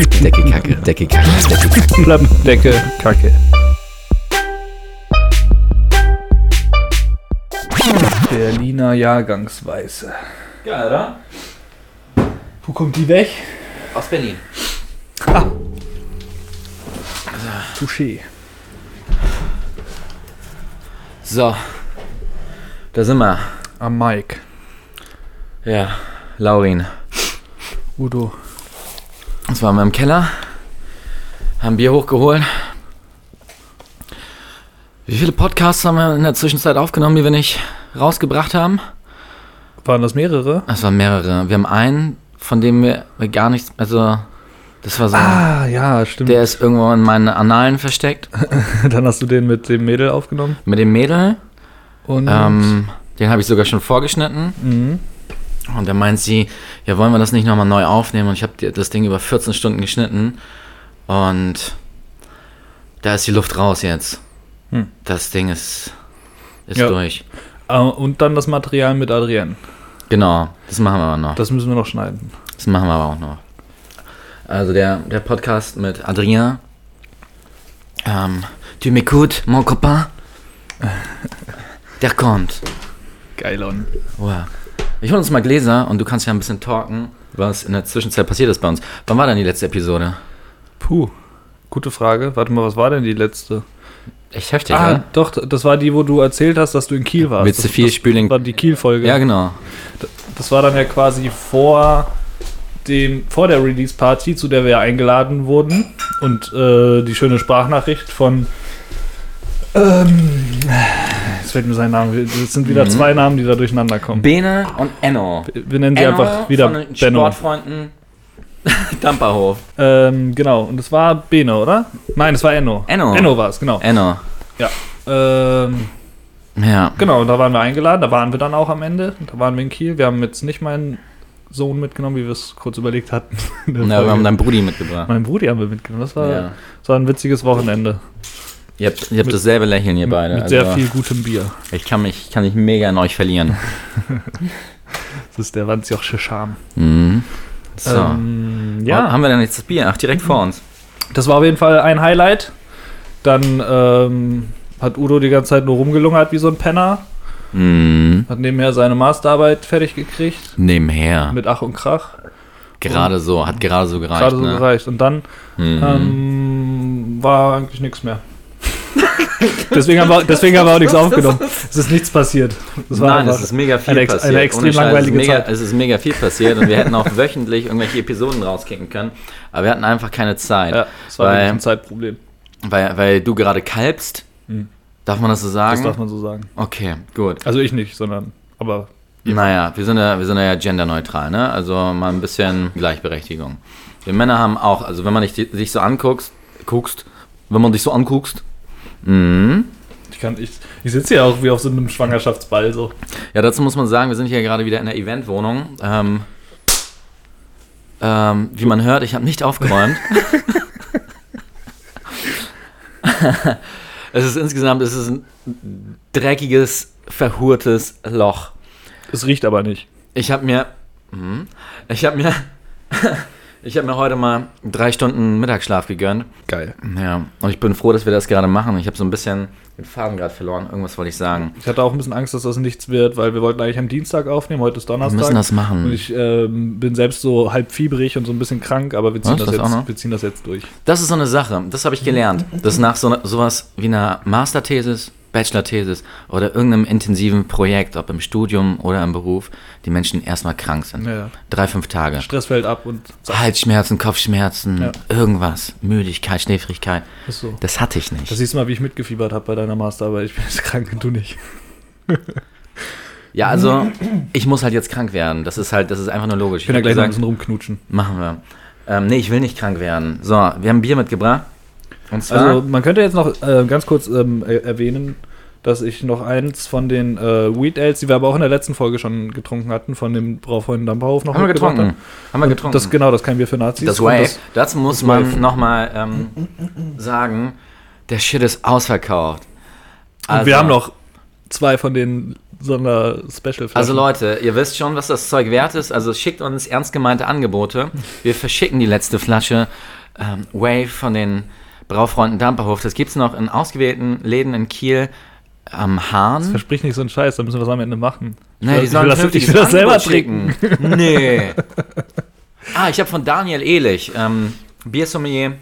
Decke, Kacke, Decke, Kacke, Decke, Kacke. Klappdecke, Kacke. Berliner Jahrgangsweiße. Geil, oder? Wo kommt die weg? Aus Berlin. Touché. So. Da sind wir. Am Mike. Ja, Laurin. Udo. Jetzt waren wir im Keller. Haben Bier hochgeholt. Wie viele Podcasts haben wir in der Zwischenzeit aufgenommen, die wir nicht rausgebracht haben? Waren das mehrere? Es waren mehrere. Wir haben einen, von dem wir gar nichts, also das war so, Ah, ja, stimmt. der ist irgendwo in meinen Annalen versteckt. Dann hast du den mit dem Mädel aufgenommen. Mit dem Mädel. Und Ähm, den habe ich sogar schon vorgeschnitten. mhm. Und da meint sie, ja, wollen wir das nicht nochmal neu aufnehmen? Und ich habe das Ding über 14 Stunden geschnitten. Und da ist die Luft raus jetzt. Hm. Das Ding ist, ist Ja. durch. Äh, und dann das Material mit Adrienne. Genau, das machen wir aber noch. Das müssen wir noch schneiden. Das machen wir aber auch noch. Also der, der Podcast mit Adrien. Ähm, tu m'écoutes, mon copain? Der kommt. Geil on. Wow. Ich hol uns mal Gläser und du kannst ja ein bisschen talken, was in der Zwischenzeit passiert ist bei uns. Wann war denn die letzte Episode? Puh. Gute Frage. Warte mal, was war denn die letzte? Echt heftig, ah, oder? doch, das war die, wo du erzählt hast, dass du in Kiel warst. Du das, viel das Spüling? war die Kiel-Folge. Ja, genau. Das war dann ja quasi vor dem, vor der Release-Party, zu der wir eingeladen wurden. Und äh, die schöne Sprachnachricht von ähm, jetzt fällt mir sein Name. Es sind wieder Mhm. zwei Namen, die da durcheinander kommen. Bene und Enno. Wir nennen sie einfach wieder von den Benno. Sportfreunden Damperhof. Ähm, genau, und es war Bene, oder? Nein, es war Enno. Enno. Enno war es, genau. Enno. Ähm, Ja. genau, und da waren wir eingeladen, da waren wir dann auch am Ende. Da waren wir in Kiel. Wir haben jetzt nicht meinen Sohn mitgenommen, wie wir es kurz überlegt hatten. Na, wir haben deinen Brudi mitgebracht. Meinen Brudi haben wir mitgenommen. Das war, Ja. das war ein witziges Wochenende. Ihr habt, ihr habt Mit- dasselbe Lächeln, ihr beide. Mit sehr Also, viel gutem Bier. Ich kann mich, kann mich mega in euch verlieren. Das ist der Wanzjochsche Charme. Mhm. So. Ähm, ja. ja, haben wir denn jetzt das Bier? Ach, direkt vor uns. das war auf jeden Fall ein Highlight. Dann ähm, hat Udo die ganze Zeit nur rumgelungert wie so ein Penner. Mhm. Hat nebenher seine Masterarbeit fertig gekriegt. Nebenher. Mit Ach und Krach. Gerade so, hat gerade so gereicht. Gerade so ne? gereicht. Und dann Mhm. ähm, war eigentlich nichts mehr. deswegen, haben wir, deswegen haben wir auch nichts aufgenommen. Es ist nichts passiert. Das war Nein, es ist mega viel eine passiert. eine extrem Scheiß, langweilige es ist mega, Zeit. Es ist mega viel passiert und wir hätten auch wöchentlich irgendwelche Episoden rauskicken können. Aber wir hatten einfach keine Zeit. ja, es war weil, ein Zeitproblem. weil, weil du gerade kalbst. Hm. Darf man das so Das sagen? darf man so sagen. okay, gut. Also ich nicht, sondern aber Naja, wir sind ja, wir sind ja genderneutral, ne? Also mal ein bisschen Gleichberechtigung. Wir Männer haben auch, also wenn man dich, sich so anguckst, guckst, wenn man dich so anguckst, mhm. ich kann ich, ich sitze ja auch wie auf so einem Schwangerschaftsball so. Ja, dazu muss man sagen, wir sind hier gerade wieder in der Eventwohnung. Ähm, ähm, wie man hört, ich habe nicht aufgeräumt. es ist insgesamt, es ist ein dreckiges, verhurtes Loch. Es riecht aber nicht. Ich habe mir, mhm. ich habe mir, ich habe mir heute mal drei Stunden Mittagsschlaf gegönnt. Geil. Ja, und ich bin froh, dass wir das gerade machen. Ich habe so ein bisschen den Faden gerade verloren. Irgendwas wollte ich sagen. Ich hatte auch ein bisschen Angst, dass das nichts wird, weil wir wollten eigentlich am Dienstag aufnehmen, heute ist Wir Donnerstag. müssen das und machen. ich ähm, bin selbst so halb fiebrig und so ein bisschen krank, aber wir ziehen, Was, das, das jetzt, wir ziehen das jetzt durch. Das ist so eine Sache. Das habe ich gelernt. Dass nach so ne, sowas wie einer Masterthesis, Bachelorthesis oder irgendeinem intensiven Projekt, ob im Studium oder im Beruf, die Menschen erstmal krank sind. Ja. Drei, fünf Tage. Stress fällt ab und Halsschmerzen, Kopfschmerzen, Ja. irgendwas, Müdigkeit, Schläfrigkeit. ist so. Das hatte ich nicht. Das siehst du mal, wie ich mitgefiebert habe bei deiner Masterarbeit. Ich bin jetzt krank und du nicht. Ja, also ich muss halt jetzt krank werden. Das ist halt, das ist einfach nur logisch. Ich bin ja gleich noch ein gesagt, bisschen rumknutschen. machen wir. Ähm, nee, ich will nicht krank werden. So, wir haben Bier mitgebracht. Und Also man könnte jetzt noch äh, ganz kurz ähm, er- erwähnen, dass ich noch eins von den äh, Wheat Ales, die wir aber auch in der letzten Folge schon getrunken hatten, von dem Braufreund Dampferhof noch haben wir getrunken. Haben wir Und getrunken. Das, genau, das kein Bier für Nazis. Das Und Way. das- Dazu muss das man nochmal ähm, sagen, der Shit ist ausverkauft. Und Also, wir haben noch zwei von den Sonder-Special. Also Leute, ihr wisst schon, was das Zeug wert ist. Also schickt uns ernst gemeinte Angebote. Wir verschicken die letzte Flasche ähm, Wave von den Braufreunden Damperhof. Das gibt es noch in ausgewählten Läden in Kiel am Hahn. Versprich nicht so einen Scheiß, da müssen wir das am Ende machen. Nee, die ich sollen will das, ich will das selber trinken. schicken. Nee. ah, ich habe von Daniel Ehlich, ähm, Biersommelier,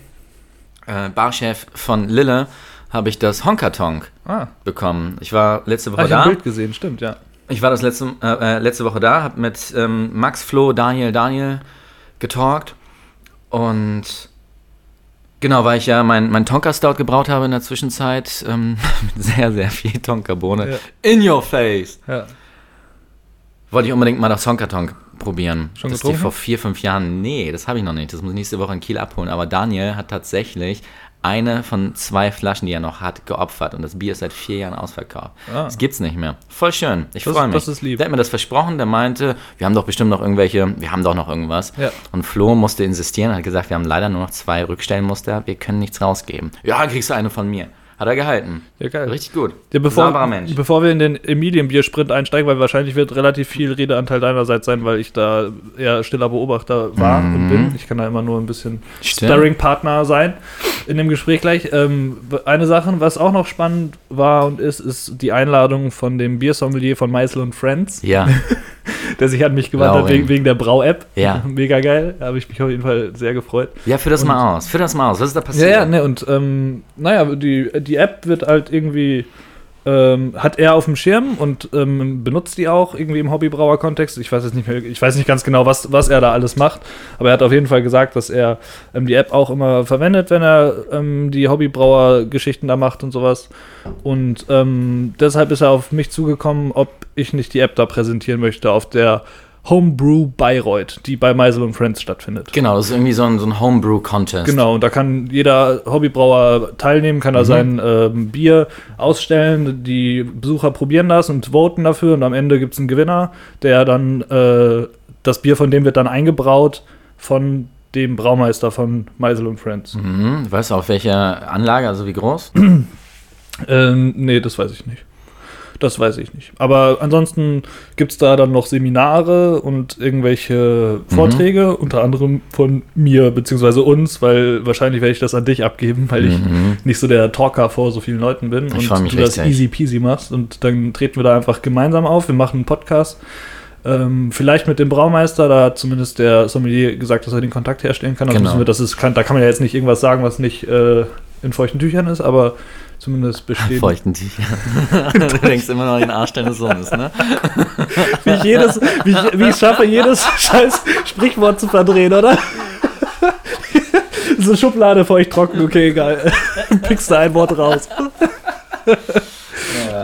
äh, Barchef von Lille, habe ich das Honkatonk Ah, bekommen. Ich war letzte Woche habe ich ein da. Bild gesehen, stimmt, ja. Ich war das letzte, äh, äh, letzte Woche da, habe mit ähm, Max, Flo, Daniel, Daniel getalkt und genau, weil ich ja mein, mein Tonka Stout gebraut habe in der Zwischenzeit, ähm, mit sehr, sehr viel Tonka-Bohne. Ja. In your face! ja. Wollte ich unbedingt mal das Honka Tonk probieren. Schon das getrunken? Die vor vier, fünf Jahren, nee, das habe ich noch nicht. Das muss ich nächste Woche in Kiel abholen. Aber Daniel hat tatsächlich eine von zwei Flaschen, die er noch hat, geopfert. Und das Bier ist seit vier Jahren ausverkauft. Ah. Das gibt's nicht mehr. Voll schön. Ich freue mich. das ist lieb. Der hat mir das versprochen. Der meinte, wir haben doch bestimmt noch irgendwelche, wir haben doch noch irgendwas. Ja. Und Flo musste insistieren, hat gesagt, wir haben leider nur noch zwei Rückstellmuster. Wir können nichts rausgeben. Ja, kriegst du eine von mir. Hat er gehalten. Ja, geil. Richtig gut. Ja, bevor, Mensch. bevor wir in den Emilien-Bier-Sprint einsteigen, weil wahrscheinlich wird relativ viel Redeanteil deinerseits sein, weil ich da eher stiller Beobachter war und bin. Ich kann da immer nur ein bisschen Stimmt. Sparring-Partner sein in dem Gespräch gleich. Ähm, eine Sache, was auch noch spannend war und ist, ist die Einladung von dem Biersommelier von Meißel und Friends, Ja, der sich an mich gewandt hat Laurin. wegen, wegen der Brau-App. Ja. Mega geil. Da habe ich mich auf jeden Fall sehr gefreut. ja, führ das Und- mal aus. Führ das mal aus. Was ist da passiert? Ja, ja, ne, und ähm, naja, die, die App wird halt irgendwie, ähm, hat er auf dem Schirm und ähm, benutzt die auch irgendwie im Hobbybrauer-Kontext. Ich weiß jetzt nicht mehr, ich weiß nicht ganz genau, was, was er da alles macht, aber er hat auf jeden Fall gesagt, dass er ähm, die App auch immer verwendet, wenn er ähm, die Hobbybrauer-Geschichten da macht und sowas. Und ähm, deshalb ist er auf mich zugekommen, ob ich nicht die App da präsentieren möchte auf der Homebrew Bayreuth, die bei Meisel und Friends stattfindet. Genau, das ist irgendwie so ein, so ein Homebrew-Contest. Genau, und da kann jeder Hobbybrauer teilnehmen, kann da sein ähm, Bier ausstellen. Die Besucher probieren das und voten dafür und am Ende gibt es einen Gewinner, der dann, äh, das Bier von dem wird dann eingebraut von dem Braumeister von Meisel und Friends. Mhm. Weißt du, auf welcher Anlage, also wie groß? Ähm, nee, das weiß ich nicht. Das weiß ich nicht. Aber ansonsten gibt es da dann noch Seminare und irgendwelche Vorträge, unter anderem von mir bzw. uns, weil wahrscheinlich werde ich das an dich abgeben, weil ich Mhm. nicht so der Talker vor so vielen Leuten bin Ich und du das easy peasy machst. Und dann treten wir da einfach gemeinsam auf. Wir machen einen Podcast. Ähm, vielleicht mit dem Braumeister, da hat zumindest der Sommelier gesagt, dass er den Kontakt herstellen kann. Also Genau. müssen wir, das ist, kann, da kann man ja jetzt nicht irgendwas sagen, was nicht äh, in feuchten Tüchern ist, aber zumindest bestehen. Feuchten Tücher. du denkst immer noch an den Arsch deines Sohnes, ne? Wie ich, jedes, wie, ich, wie ich schaffe, jedes scheiß Sprichwort zu verdrehen, oder? so Schublade feucht trocken, okay, egal. Pickst du ein Wort raus.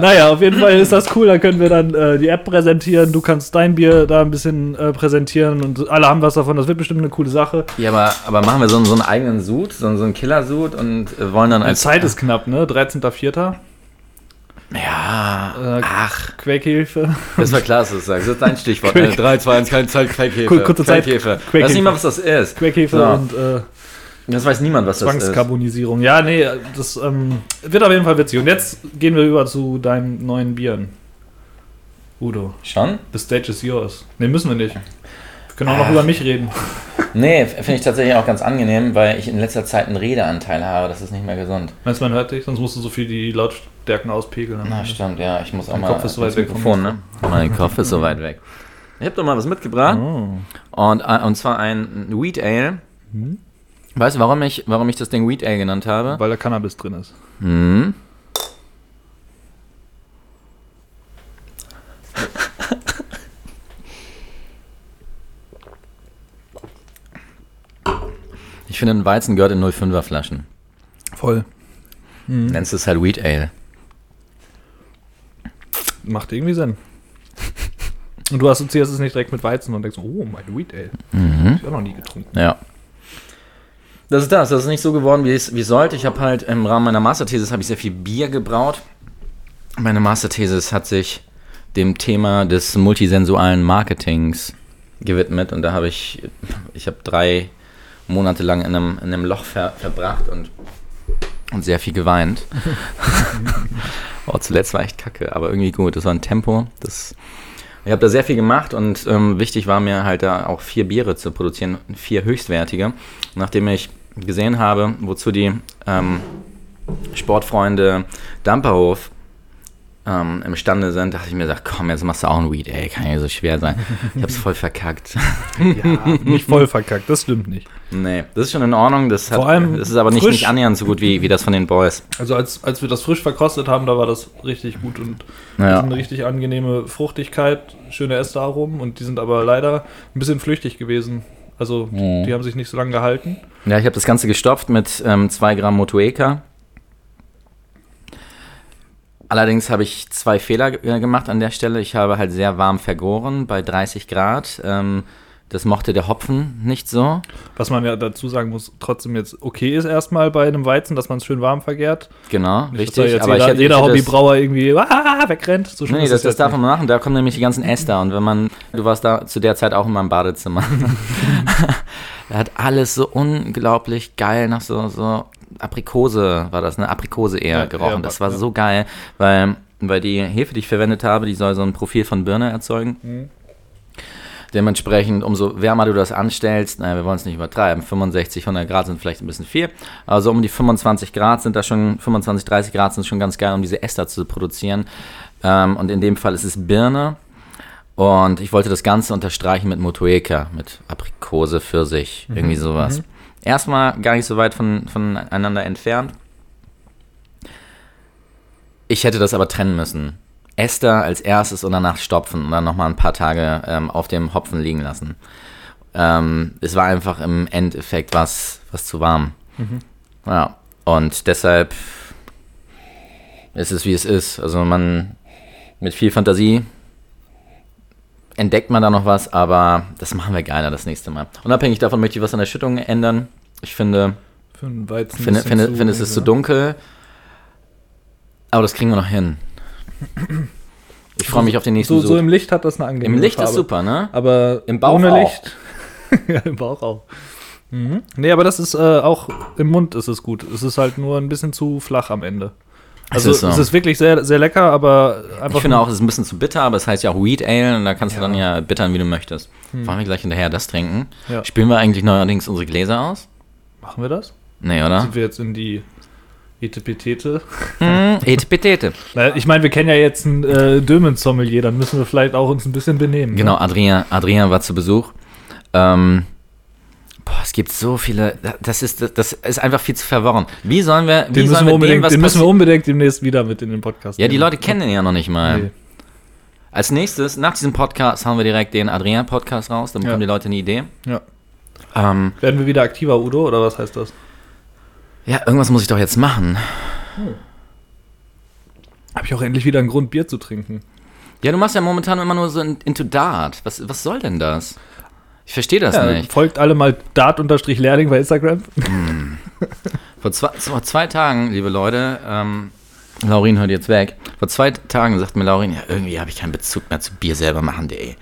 Naja, auf jeden Fall ist das cool. Da können wir dann äh, die App präsentieren. Du kannst dein Bier da ein bisschen äh, präsentieren und alle haben was davon. Das wird bestimmt eine coole Sache. Ja, aber, aber machen wir so, einen- so einen eigenen Sud, so, so einen Killer-Sud und äh, wollen dann Die als. Zeit ist knapp, ne? 13.04. Ja, Äh, ach, Quäkhilfe. das war klar, dass du das sagst. Das ist dein Stichwort. Quäk- Äh, 3, 2, 1, keine Zeit, Quäkhefe. Kur- kurze Zeit, Quäkhefe. Quäkhefe. Weiß nicht mal, was das ist. Quäkhilfe So. und äh, Das weiß niemand, was das ist. Zwangskarbonisierung. Ja, nee, das ähm, wird auf jeden Fall witzig. Und jetzt gehen wir über zu deinen neuen Bieren. Udo, Schon? the stage is yours. Nee, müssen wir nicht. Wir können auch noch Ach. über mich reden. Nee, finde ich tatsächlich auch ganz angenehm, weil ich in letzter Zeit einen Redeanteil habe. Das ist nicht mehr gesund. Meinst du, man hört dich? Sonst musst du so viel die Lautstärken auspegeln. Na, stimmt, ja. Ich muss auch Dein mal. Kopf ist so weit weg Mikrofon, ne? Mein Kopf ist so weit weg. Ich habe doch mal was mitgebracht. Oh. Und, äh, und zwar ein Wheat Ale. Mhm. Weißt du, warum ich, warum ich das Ding Wheat Ale genannt habe? Weil da Cannabis drin ist. Hm. Ich finde, ein Weizen gehört in 05er Flaschen. Voll. Mhm. Nennst es halt Wheat Ale. Macht irgendwie Sinn. Und du assoziierst es nicht direkt mit Weizen und denkst, oh, mein Wheat Ale. Mhm. Hab ich auch noch nie getrunken. Ja. Das ist das. Das ist nicht so geworden, wie es, wie sollte. Ich habe halt im Rahmen meiner Masterthesis habe ich sehr viel Bier gebraut. Meine Masterthesis hat sich dem Thema des multisensualen Marketings gewidmet und da habe ich, ich habe drei Monate lang in einem, in einem Loch ver, verbracht und, und sehr viel geweint. Oh, zuletzt war echt kacke, aber irgendwie gut. Das war ein Tempo. Das, ich habe da sehr viel gemacht und ähm, wichtig war mir halt da auch vier Biere zu produzieren, vier höchstwertige. Nachdem ich gesehen habe, wozu die ähm, Sportfreunde Damperhof ähm, imstande sind, dachte ich mir, sag, komm, jetzt machst du auch ein Weed, ey, kann ja so schwer sein. Ich hab's voll verkackt. Ja, nicht voll verkackt, das stimmt nicht. Nee, das ist schon in Ordnung, das, hat, Vor allem das ist aber nicht, frisch. nicht annähernd so gut wie, wie das von den Boys. Also als, als wir das frisch verkostet haben, da war das richtig gut und Ja. eine richtig angenehme Fruchtigkeit, schöne Estaromen und die sind aber leider ein bisschen flüchtig gewesen. Also Mhm. die haben sich nicht so lange gehalten. Ja, ich habe das Ganze gestopft mit 2 Gramm Motueka. Allerdings habe ich zwei Fehler äh, gemacht an der Stelle. Ich habe halt sehr warm vergoren bei 30 Grad. Ähm, das mochte der Hopfen nicht so. Was man ja dazu sagen muss, trotzdem jetzt okay ist erstmal bei einem Weizen, dass man es schön warm vergärt. Genau, Nicht, richtig. jetzt aber jeder, hätte, jeder ich hätte das- Hobbybrauer irgendwie ah, wegrennt. So Nee, ist das, das darf man machen. Da kommen nämlich die ganzen Äster. Und wenn man, du warst da zu der Zeit auch in meinem Badezimmer. er hat alles so unglaublich geil nach so, so Aprikose war das, ne? Aprikose eher Ja, gerochen. ja, das war ja. so geil, weil, weil die Hefe, die ich verwendet habe, die soll so ein Profil von Birne erzeugen. Mhm. Dementsprechend, umso wärmer du das anstellst, naja, wir wollen es nicht übertreiben, 65, 100 Grad sind vielleicht ein bisschen viel, also um die 25 Grad sind da schon, 25, 30 Grad sind schon ganz geil, um diese Ester zu produzieren. Ähm, und in dem Fall ist es Birne. Und ich wollte das Ganze unterstreichen mit Motueka, mit Aprikose, Pfirsich, irgendwie sowas. Erstmal gar nicht so weit von, voneinander entfernt. Ich hätte das aber trennen müssen. Ester als erstes und danach stopfen und dann nochmal ein paar Tage ähm, auf dem Hopfen liegen lassen. Ähm, es war einfach im Endeffekt was, was zu warm. Ja, und deshalb ist es wie es ist. Also man mit viel Fantasie entdeckt man da noch was, aber das machen wir geiler das nächste Mal. Unabhängig davon möchte ich was an der Schüttung ändern. Ich finde, Für einen Weizen. finde, finde, zu- finde es ist zu dunkel. Aber das kriegen wir noch hin. Ich freue mich auf den nächsten So, so Sud. im Licht hat das eine angenehme Im Licht Farbe. ist super, ne? Aber Im Bauch ohne auch. Licht. ja, im Bauch auch. Mhm. Nee, aber das ist äh, auch im Mund ist es gut. Es ist halt nur ein bisschen zu flach am Ende. Also ist so. es ist wirklich sehr, sehr lecker, aber einfach. Ich finde auch, es ist ein bisschen zu bitter, aber es heißt ja auch Wheat Ale und da kannst du Ja. Hm. dann ja bittern, wie du möchtest. Wollen wir gleich hinterher das trinken? Ja. Spielen wir eigentlich neuerdings unsere Gläser aus? Machen wir das? Nee, oder? Sind wir jetzt in die Etepetete? Hm, Etepetete. Ich meine, wir kennen ja jetzt einen äh, Dömen-Sommelier, dann müssen wir vielleicht auch uns ein bisschen benehmen. Genau, Ne? Adrian, Adrian war zu Besuch. Ähm, boah, es gibt so viele, das ist, das ist einfach viel zu verworren. Wie sollen wir, Den, müssen sollen wir, wir unbedingt, dem, den müssen wir unbedingt demnächst wieder mit in den Podcast Ja, die. Leute kennen den ja noch nicht mal. Nee. Als nächstes, nach diesem Podcast, hauen wir direkt den Adrian-Podcast raus, dann bekommen Ja. die Leute eine Idee. Ja. Ähm, Werden wir wieder aktiver, Udo, oder was heißt das? ja, irgendwas muss ich doch jetzt machen. Habe ich auch endlich wieder einen Grund, Bier zu trinken. Ja, du machst ja momentan immer nur so in, into Dart. Was, was soll denn das? Ich verstehe das Ja, nicht. folgt alle mal dart-lehrling bei Instagram. Vor zwei, vor zwei Tagen, liebe Leute, ähm, Laurin hört jetzt weg. Vor zwei Tagen sagt mir Laurin, ja, irgendwie habe ich keinen Bezug mehr zu Bier selber machen, ey.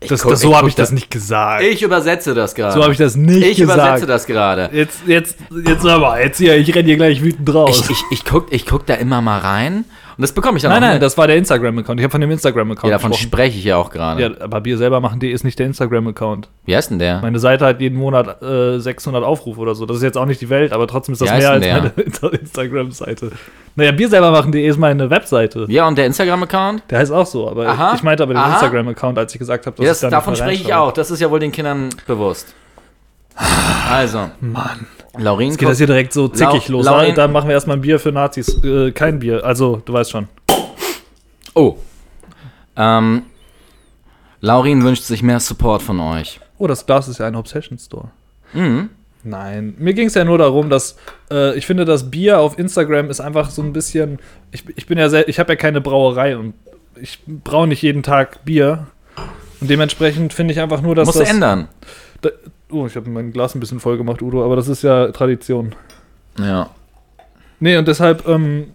Ich Das, guck- das, so ich habe ich das da- nicht gesagt. Ich übersetze das gerade. so habe ich das nicht Ich gesagt. übersetze das gerade. Jetzt, jetzt, jetzt aber, jetzt hier, ich renne hier gleich wütend raus. Ich, ich, ich, guck, ich guck da immer mal rein und das bekomme ich dann nein, auch nein, mit. das war der Instagram-Account. Ich habe von dem Instagram-Account ja, davon gesprochen. spreche ich ja auch gerade. Ja, aber Bier selber machen.de ist nicht der Instagram-Account. Wie heißt denn der? Meine Seite hat jeden Monat äh, 600 Aufrufe oder so. Das ist jetzt auch nicht die Welt, aber trotzdem ist das mehr als denn meine Insta- Instagram-Seite. Naja, Bier selber machen.de ist meine Webseite. Ja, und der Instagram-Account? Der heißt auch so, aber Aha. ich meinte aber den Aha. Instagram-Account, als ich gesagt habe, dass Ja, das, ich da davon nicht mehr spreche ich reinschreibe. auch. Das ist ja wohl den Kindern bewusst. Also, Mann. Laurin Jetzt geht das hier direkt so zickig Lau- los. Laurin- Dann machen wir erstmal ein Bier für Nazis. Äh, kein Bier, also du weißt schon. Oh. Ähm, Laurin wünscht sich mehr Support von euch. Oh, das Glas ist ja ein Obsession Store. Mhm. Nein, mir ging es ja nur darum, dass äh, ich finde, das Bier auf Instagram ist einfach so ein bisschen. Ich, ich bin ja sehr, ich habe ja keine Brauerei und ich braue nicht jeden Tag Bier. Und dementsprechend finde ich einfach nur, dass Musst das. ändern. Da, oh, ich habe mein Glas ein bisschen voll gemacht, Udo, aber das ist ja Tradition. Ja. Nee, und deshalb, ähm,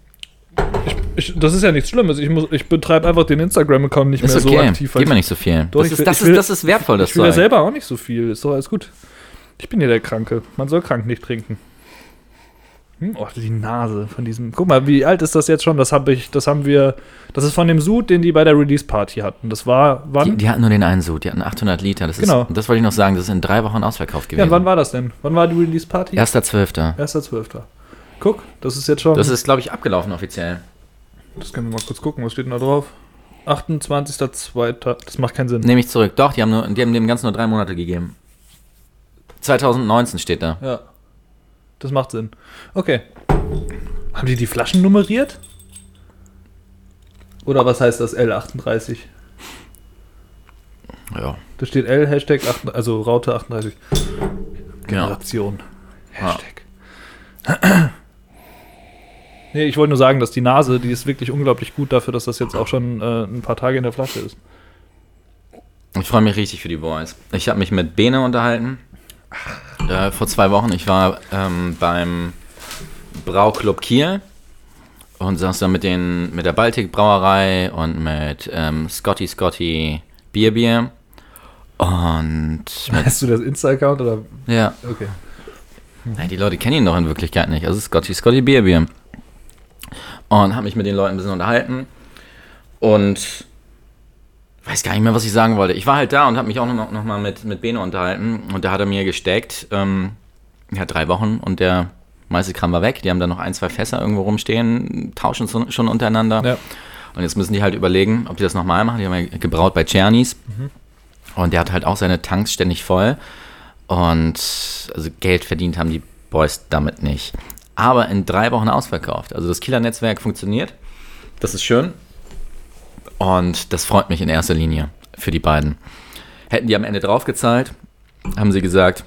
ich, ich, das ist ja nichts Schlimmes. Ich, muss, ich betreibe einfach den Instagram-Account nicht Ist mehr so okay. aktiv. weil Gib mir nicht so viel. Doch, das, ist, will- das, ich will- ist, das ist wertvoll, das Ich will ja selber auch nicht so viel. Ist doch alles gut. Ich bin ja der Kranke. Man soll krank nicht trinken. Hm, oh, die Nase von diesem. Guck mal, wie alt ist das jetzt schon? Das habe ich, das haben wir. Das ist von dem Sud, den die bei der Release Party hatten. Das war Die, wann? die hatten nur den einen Sud, die hatten 800 Liter. Das Genau. ist, das wollte ich noch sagen, das ist in drei Wochen ausverkauft ja, gewesen. wann war das denn? Wann war die Release Party? 1.12. 1.12. Guck, das ist jetzt schon. Das ist, glaube ich, abgelaufen offiziell. das können wir mal kurz gucken. Was steht denn da drauf? 28.02. Das macht keinen Sinn. Nehme ich zurück. Doch, die haben, nur, die haben dem Ganzen nur drei Monate gegeben. 2019 steht da. Ja. Das macht Sinn. Okay. Haben die die Flaschen nummeriert? Oder was heißt das L38? Ja, Da steht L, Hashtag, 8, also Raute 38. genau. Generation. Ja. Hashtag. Nee, ich wollte nur sagen, dass die Nase, die ist wirklich unglaublich gut dafür, dass das jetzt auch schon äh, ein paar Tage in der Flasche ist. Ich freue mich richtig für die Boys. Ich habe mich mit Bene unterhalten. Äh, vor zwei Wochen. Ich war ähm, beim Brauclub Kiel und saß da mit, den, mit der Baltic Brauerei und mit ähm, Scotty Scotty Bier Bier. Und Hast du das Insta-Account oder? ja, Okay. Hey, die Leute kennen ihn doch in Wirklichkeit nicht. Also Scotty Scotty Bier Bier. Und habe mich mit den Leuten ein bisschen unterhalten. Und weiß gar nicht mehr, was ich sagen wollte. Ich war halt da und habe mich auch noch, noch mal mit, mit Bene unterhalten. Und da hat er mir gesteckt, ähm, ja, drei Wochen und der meiste Kram war weg. Die haben da noch ein, zwei Fässer irgendwo rumstehen, tauschen so, schon untereinander. Ja. Und jetzt müssen die halt überlegen, ob die das nochmal machen. Die haben ja gebraut bei Czernis. Und der hat halt auch seine Tanks ständig voll. Und also Geld verdient haben die Boys damit nicht. Aber in drei Wochen ausverkauft. Also das Kieler Netzwerk funktioniert. Das ist schön. Und das freut mich in erster Linie für die beiden. Hätten die am Ende draufgezahlt, haben sie gesagt,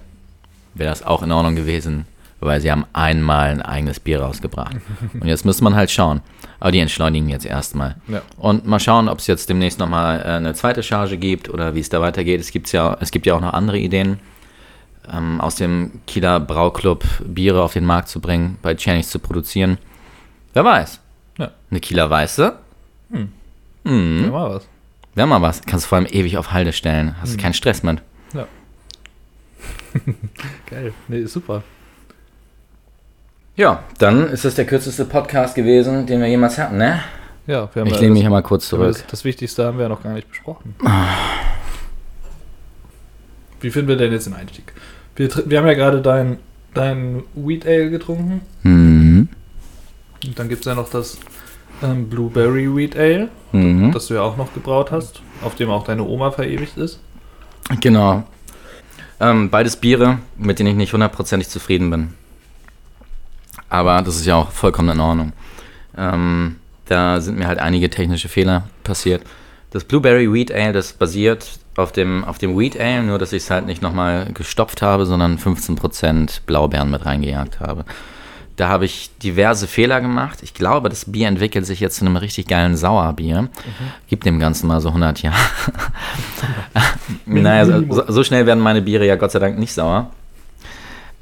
wäre das auch in Ordnung gewesen, weil sie haben einmal ein eigenes Bier rausgebracht. Und jetzt muss man halt schauen. Aber die entschleunigen jetzt erstmal. Ja. Und mal schauen, ob es jetzt demnächst nochmal äh, eine zweite Charge gibt oder wie es da weitergeht. Es, gibt's ja, es gibt ja auch noch andere Ideen, ähm, aus dem Kieler Brauclub Biere auf den Markt zu bringen, bei Czernis zu produzieren. Wer weiß. Ja. Eine Kieler Weiße. Hm. Mhm. Ja, war was. Wäre mal was. Kannst du vor allem ewig auf Halde stellen. Hast du keinen Stress mit. Geil. Nee, ist super. Ja, dann ist das der kürzeste Podcast gewesen, den wir jemals hatten, ne? Ja, wir haben Ich ja lehne mich ja mal kurz zurück. das, das Wichtigste haben wir ja noch gar nicht besprochen. Wie finden wir denn jetzt den Einstieg? Wir, wir haben ja gerade dein, dein Wheat Ale getrunken. Mhm. Und dann gibt es ja noch das ähm, Blueberry Wheat Ale, Mhm. das du ja auch noch gebraut hast, auf dem auch deine Oma verewigt ist. Genau. Ähm, beides Biere, mit denen ich nicht hundertprozentig zufrieden bin. Aber das ist ja auch vollkommen in Ordnung. Ähm, da sind mir halt einige technische Fehler passiert. Das Blueberry Wheat Ale, das basiert auf dem, auf dem Wheat Ale, nur dass ich es halt nicht nochmal gestopft habe, sondern 15% Blaubeeren mit reingejagt habe. Da habe ich diverse Fehler gemacht. Ich glaube, das Bier entwickelt sich jetzt zu einem richtig geilen Sauerbier. Gibt dem Ganzen mal so 100 Jahre. naja, so, so- so schnell werden meine Biere ja Gott sei Dank nicht sauer.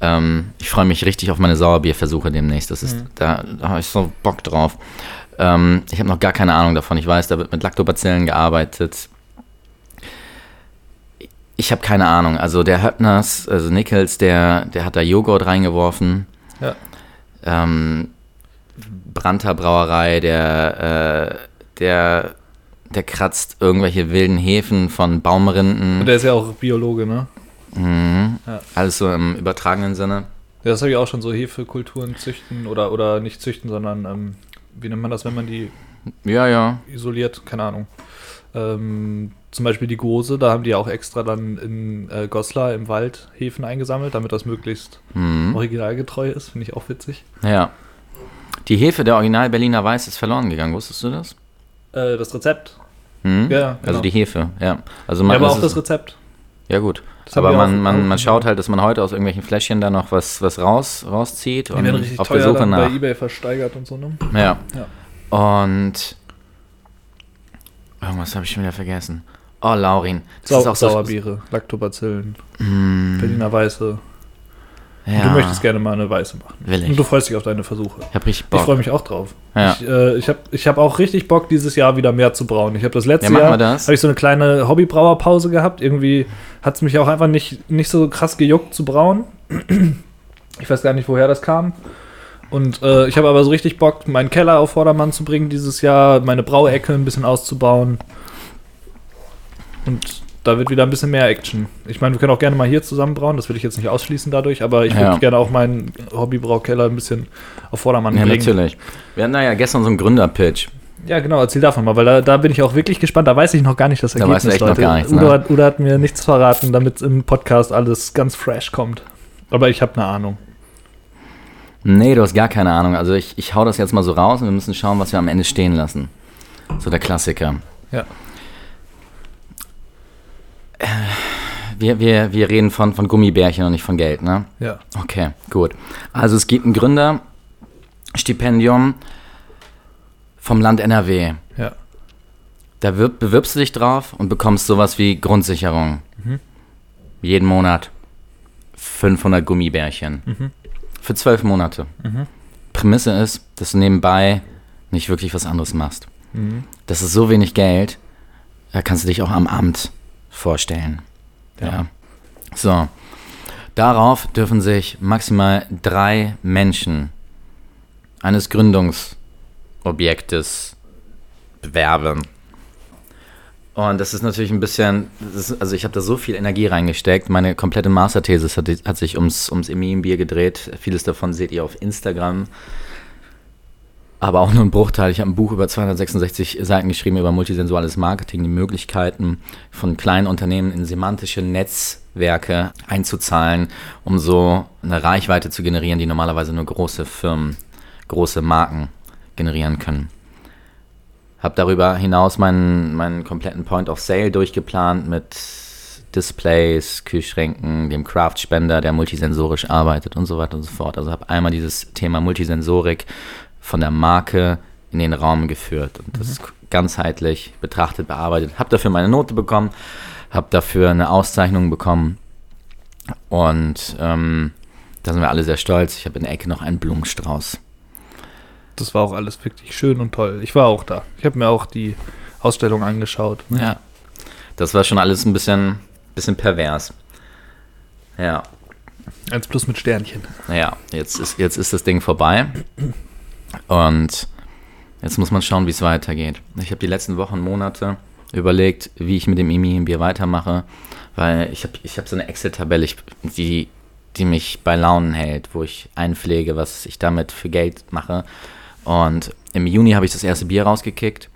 Ähm, ich freue mich richtig auf meine Sauerbierversuche demnächst. Das ist, da, da habe ich so Bock drauf. Ähm, ich habe noch gar keine Ahnung davon. Ich weiß, da wird mit Lactobacillen gearbeitet. Ich habe keine Ahnung. Also der Höppners, also Nichols, der, der hat da Joghurt reingeworfen. Ja. Ähm, Brandter Brauerei, der, äh, der, der kratzt irgendwelche wilden Hefen von Baumrinden. Und der ist ja auch Biologe, ne? Mhm. Ja. Alles so im übertragenen Sinne. Ja, das habe ich auch schon so Hefekulturen züchten oder, oder nicht züchten, sondern ähm, wie nennt man das, wenn man die Ja, ja. isoliert? Keine Ahnung. Ähm, zum Beispiel die Gose, da haben die auch extra dann in äh, Goslar im Wald Hefen eingesammelt, damit das möglichst Mhm. originalgetreu ist. Finde ich auch witzig. Ja. Die Hefe der Original Berliner Weiß ist verloren gegangen, wusstest du das? Äh, das Rezept. Mhm. Ja, Also genau. die Hefe, ja. Also Ja, man, aber das auch das Rezept. ja gut. Das Aber man, man, man schaut halt, dass man heute aus irgendwelchen Fläschchen da noch was, was raus, rauszieht Die und werden richtig auf der teuer Suche dann nach. bei Ebay versteigert und so, ne? Ja. Ja. Und irgendwas habe ich schon wieder vergessen. Oh, Laurin. Das Sau ist auch so. Sauerbiere, Lactobacillen, Mm, Berliner Weiße. ja, Du möchtest gerne mal eine Weiße machen. will Und ich. du freust dich auf deine Versuche. Ich habe richtig Ich freue mich auch drauf. Ja. Ich, äh, ich habe ich hab auch richtig Bock, dieses Jahr wieder mehr zu brauen. Ich habe das letzte Ja, Jahr das. habe ich so eine kleine Hobbybrauerpause gehabt. Irgendwie hat es mich auch einfach nicht, nicht so krass gejuckt zu brauen. Ich weiß gar nicht, woher das kam. Und äh, ich habe aber so richtig Bock, meinen Keller auf Vordermann zu bringen dieses Jahr, meine Brauecke ein bisschen auszubauen. Und da wird wieder ein bisschen mehr Action. Ich meine, wir können auch gerne mal hier zusammen brauen, das will ich jetzt nicht ausschließen dadurch, aber ich würde Ja. gerne auch meinen Hobbybraukeller ein bisschen auf Vordermann Ja, bringen. natürlich. Wir hatten da ja gestern so einen Gründerpitch. Ja, genau, erzähl davon mal, weil da, da bin ich auch wirklich gespannt. Da weiß ich noch gar nicht das Da Ergebnis, weißt du echt noch Leute. gar nichts, Udo, ne? hat, Udo hat mir nichts verraten, damit im Podcast alles ganz fresh kommt. Aber ich habe eine Ahnung. Nee, du hast gar keine Ahnung. Also ich, ich hau das jetzt mal so raus und wir müssen schauen, was wir am Ende stehen lassen. So der Klassiker. Ja. Äh, Wir, wir, wir reden von, von Gummibärchen und nicht von Geld, ne? Ja. Okay, gut. Also es gibt ein Gründerstipendium vom Land NRW. Ja. Da wirb, bewirbst du dich drauf und bekommst sowas wie Grundsicherung. Jeden Monat 500 Gummibärchen. Für zwölf Monate. Prämisse ist, dass du nebenbei nicht wirklich was anderes machst. Das ist so wenig Geld, da kannst du dich auch am Amt vorstellen. Ja. So. Darauf dürfen sich maximal drei Menschen eines Gründungsobjektes bewerben. Und das ist natürlich ein bisschen, ist, also ich habe da so viel Energie reingesteckt. Meine komplette Masterthesis hat, hat sich ums, ums Emienbier gedreht. Vieles davon seht ihr auf Instagram. Aber auch nur ein Bruchteil. Ich habe ein Buch über 266 Seiten geschrieben über multisensuales Marketing, die Möglichkeiten von kleinen Unternehmen in semantische Netzwerke einzuzahlen, um so eine Reichweite zu generieren, die normalerweise nur große Firmen, große Marken generieren können. Habe darüber hinaus meinen, meinen kompletten Point of Sale durchgeplant mit Displays, Kühlschränken, dem Craft-Spender, der multisensorisch arbeitet und so weiter und so fort. Also habe einmal dieses Thema Multisensorik von der Marke in den Raum geführt und das ganzheitlich betrachtet, bearbeitet. Habe dafür meine Note bekommen, habe dafür eine Auszeichnung bekommen und ähm, da sind wir alle sehr stolz. Ich habe in der Ecke noch einen Blumenstrauß. Das war auch alles wirklich schön und toll. Ich war auch da. Ich habe mir auch die Ausstellung angeschaut. Ja. Das war schon alles ein bisschen, bisschen pervers. Ja. Eins plus mit Sternchen. Naja, jetzt ist, jetzt ist das Ding vorbei. Und jetzt muss man schauen, wie es weitergeht. Ich habe die letzten Wochen, Monate überlegt, wie ich mit dem Emi-Bier weitermache, weil ich habe ich hab so eine Excel-Tabelle, die, die mich bei Launen hält, wo ich einpflege, was ich damit für Geld mache. Und im Juni habe ich das erste Bier rausgekickt.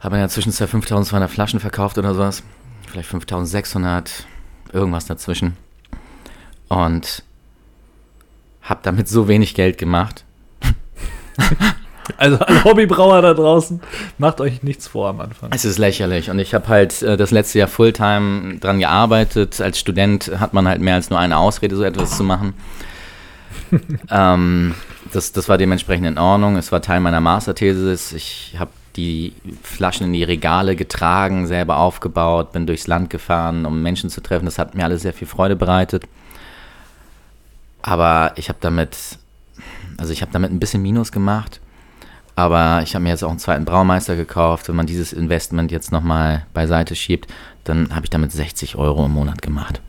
Habe in der Zwischenzeit 5200 Flaschen verkauft oder sowas. Vielleicht 5600, irgendwas dazwischen. Und habe damit so wenig Geld gemacht. Also alle Hobbybrauer da draußen, macht euch nichts vor am Anfang. Es ist lächerlich. Und ich habe halt äh, das letzte Jahr Fulltime dran gearbeitet. Als Student hat man halt mehr als nur eine Ausrede, so etwas zu machen. ähm, das, das war dementsprechend in Ordnung. Es war Teil meiner Masterthesis. Ich habe die Flaschen in die Regale getragen, selber aufgebaut, bin durchs Land gefahren, um Menschen zu treffen. Das hat mir alles sehr viel Freude bereitet. Aber ich habe damit, also ich habe damit ein bisschen Minus gemacht. Aber ich habe mir jetzt auch einen zweiten Braumeister gekauft. Wenn man dieses Investment jetzt nochmal beiseite schiebt, dann habe ich damit 60 Euro im Monat gemacht.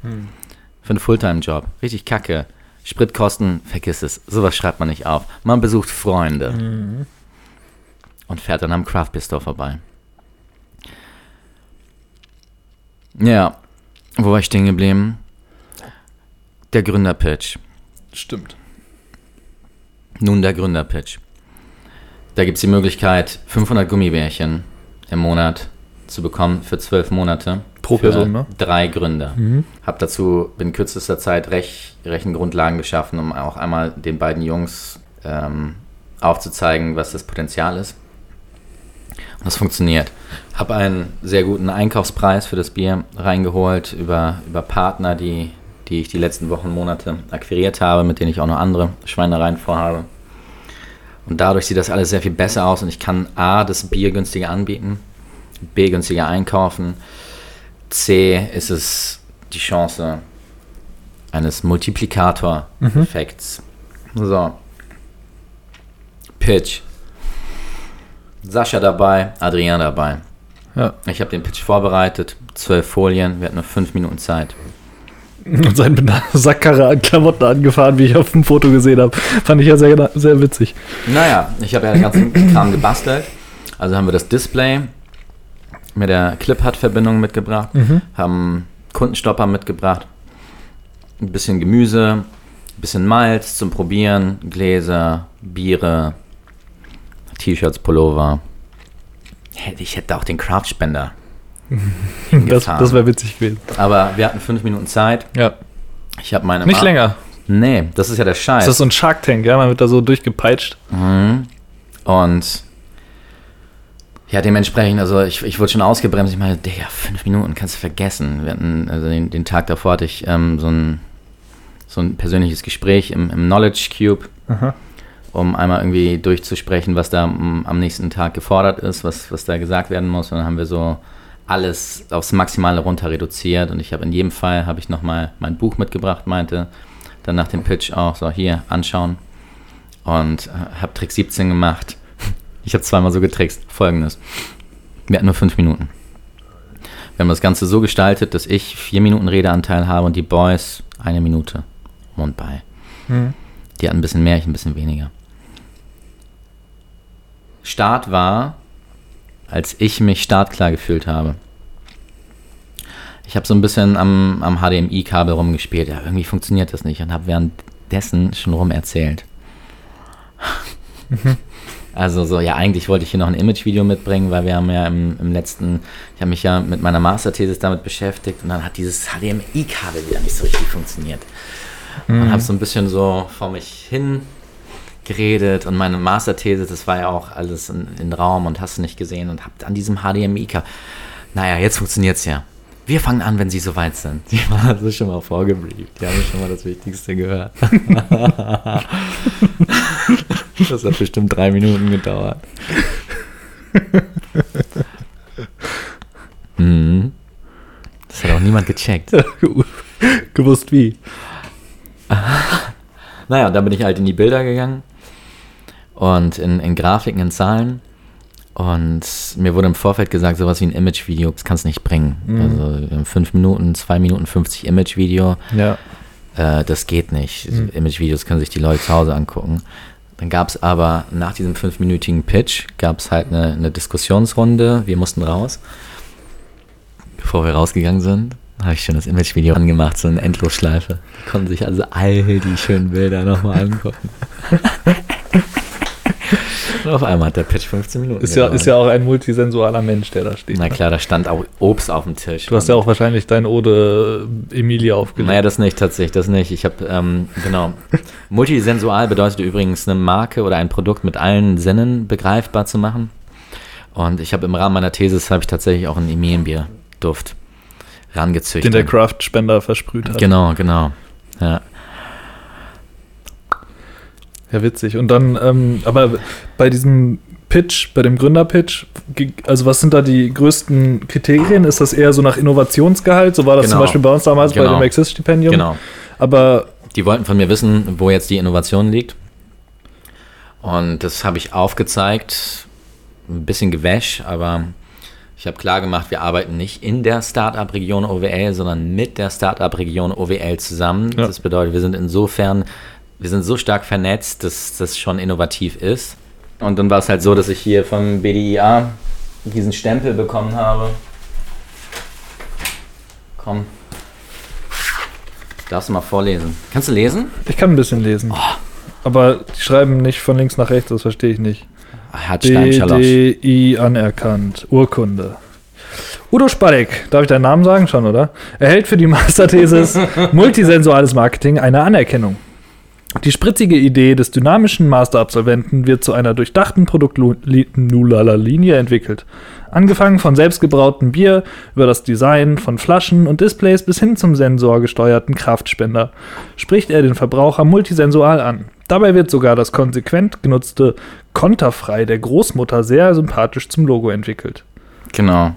Für einen Fulltime-Job. Richtig kacke. Spritkosten, vergiss es. Sowas schreibt man nicht auf. Man besucht Freunde. Und fährt dann am Craft Beer Store vorbei. Ja. Wo war ich stehen geblieben? Der Gründerpitch. Stimmt. Nun der Gründerpitch. Da gibt es die Möglichkeit, 500 Gummibärchen im Monat zu bekommen für zwölf Monate. Pro Person, ne? Drei Gründer. Hab dazu in kürzester Zeit Rech Rechengrundlagen geschaffen, um auch einmal den beiden Jungs ähm, aufzuzeigen, was das Potenzial ist. Und das funktioniert. Habe einen sehr guten Einkaufspreis für das Bier reingeholt über, über Partner, die, die ich die letzten Wochen, Monate akquiriert habe, mit denen ich auch noch andere Schweinereien vorhabe. Und dadurch sieht das alles sehr viel besser aus und ich kann A, das Bier günstiger anbieten, B, günstiger einkaufen, C, ist es die Chance eines Multiplikator-Effekts. So. Pitch. Sascha dabei, Adrian dabei. Ja. Ich habe den Pitch vorbereitet, zwölf Folien, wir hatten nur fünf Minuten Zeit. Und sein Sackkarre an Klamotten angefahren, wie ich auf dem Foto gesehen habe. Fand ich ja sehr, sehr witzig. Naja, ich habe ja den ganzen Kram gebastelt. Also haben wir das Display mit der Clip-Hut-Verbindung mitgebracht, Mhm. haben Kundenstopper mitgebracht, ein bisschen Gemüse, ein bisschen Malz zum Probieren, Gläser, Biere, T-Shirts, Pullover. Ich hätte auch den Craftspender. Das, das wäre witzig gewesen. Aber wir hatten fünf Minuten Zeit. Ja. Ich habe meine Nicht Ma- länger. Nee, das ist ja der Scheiß. Das ist so ein Shark Tank, ja? Man wird da so durchgepeitscht. Mhm. Und ja, dementsprechend, also ich, ich wurde schon ausgebremst. Ich meine, Digga, fünf Minuten kannst du vergessen. Wir hatten, also den, den Tag davor hatte ich ähm, so, ein, so ein persönliches Gespräch im, im Knowledge Cube, Aha. um einmal irgendwie durchzusprechen, was da am, am nächsten Tag gefordert ist, was, was da gesagt werden muss. Und dann haben wir so alles aufs Maximale runter reduziert. Und ich habe in jedem Fall, habe ich nochmal mein Buch mitgebracht, meinte, dann nach dem Pitch auch so, hier, anschauen. Und äh, habe Trick 17 gemacht. Ich habe zweimal so getrickst. Folgendes. Wir hatten nur fünf Minuten. Wir haben das Ganze so gestaltet, dass ich vier Minuten Redeanteil habe und die Boys eine Minute um und bei. Mhm. Die hatten ein bisschen mehr, ich ein bisschen weniger. Start war, als ich mich startklar gefühlt habe. Ich habe so ein bisschen am, am HDMI-Kabel rumgespielt. Ja, irgendwie funktioniert das nicht und habe währenddessen schon rum erzählt. Also so, ja, eigentlich wollte ich hier noch ein Image-Video mitbringen, weil wir haben ja im, im letzten, ich habe mich ja mit meiner Masterthesis damit beschäftigt und dann hat dieses HDMI-Kabel wieder nicht so richtig funktioniert. Und habe so ein bisschen so vor mich hin geredet und meine Masterthese, das war ja auch alles in, in Raum und hast du nicht gesehen und hab an diesem HDMI-Kabel, naja, jetzt funktioniert's ja. Wir fangen an, wenn Sie soweit sind. Die waren also schon mal vorgebrieft. Die haben schon mal das Wichtigste gehört. das hat bestimmt drei Minuten gedauert. mhm. Das hat auch niemand gecheckt. Gewusst wie. Naja, und dann bin ich halt in die Bilder gegangen und in, in Grafiken, in Zahlen. Und mir wurde im Vorfeld gesagt, sowas wie ein Image-Video, das kannst du nicht bringen. Also wir haben 5 Minuten, 2 Minuten 50 Image-Video, Ja. äh, das geht nicht. Image-Videos können sich die Leute zu Hause angucken. Dann gab es aber nach diesem fünfminütigen Pitch, gab es halt eine, eine Diskussionsrunde. Wir mussten raus. Bevor wir rausgegangen sind, habe ich schon das Image-Video angemacht, so eine Endlosschleife. Die konnten sich also all die schönen Bilder nochmal angucken. Und auf einmal hat der Pitch 15 Minuten Ist ja, gedauert. ist ja auch ein multisensualer Mensch, der da steht. Na klar, da stand auch Obst auf dem Tisch. Du hast ja auch wahrscheinlich dein Ode äh, Emilia aufgelegt. Naja, das nicht tatsächlich, das nicht. Ich habe, ähm, genau. Multisensual bedeutet übrigens eine Marke oder ein Produkt mit allen Sinnen begreifbar zu machen. Und ich habe im Rahmen meiner Thesis habe ich tatsächlich auch einen Emilienbier-Duft rangezüchtet. den der Craft-Spender versprüht hat. Genau, genau. Ja. Ja, witzig. Und dann, ähm, aber bei diesem Pitch, bei dem Gründerpitch, also was sind da die größten Kriterien? Ist das eher so nach Innovationsgehalt? So war das zum Genau. Beispiel bei uns damals bei Genau. dem Exist-Stipendium. Genau. Aber Die wollten von mir wissen, wo jetzt die Innovation liegt. Und das habe ich aufgezeigt. Ein bisschen gewäsch, aber ich habe klar gemacht, wir arbeiten nicht in der Startup-Region OWL, sondern mit der Startup-Region OWL zusammen. Ja. Das bedeutet, wir sind insofern, wir sind so stark vernetzt, dass das schon innovativ ist. Und dann war es halt so, dass ich hier vom BDIA diesen Stempel bekommen habe. Komm. Darfst du mal vorlesen? Kannst du lesen? ich kann ein bisschen lesen. Oh. Aber die schreiben nicht von links nach rechts, das verstehe ich nicht. Hartstein Schalosch. BDI anerkannt. Urkunde. Udo Spadek, darf ich deinen Namen sagen schon, oder? Erhält für die Masterthesis Multisensuales Marketing eine Anerkennung. Die spritzige Idee des dynamischen Masterabsolventen wird zu einer durchdachten Produktlinie entwickelt. Angefangen von selbstgebrautem Bier über das Design von Flaschen und Displays bis hin zum sensorgesteuerten Kraftspender spricht er den Verbraucher multisensual an. Dabei wird sogar das konsequent genutzte Konterfrei der Großmutter sehr sympathisch zum Logo entwickelt. Genau.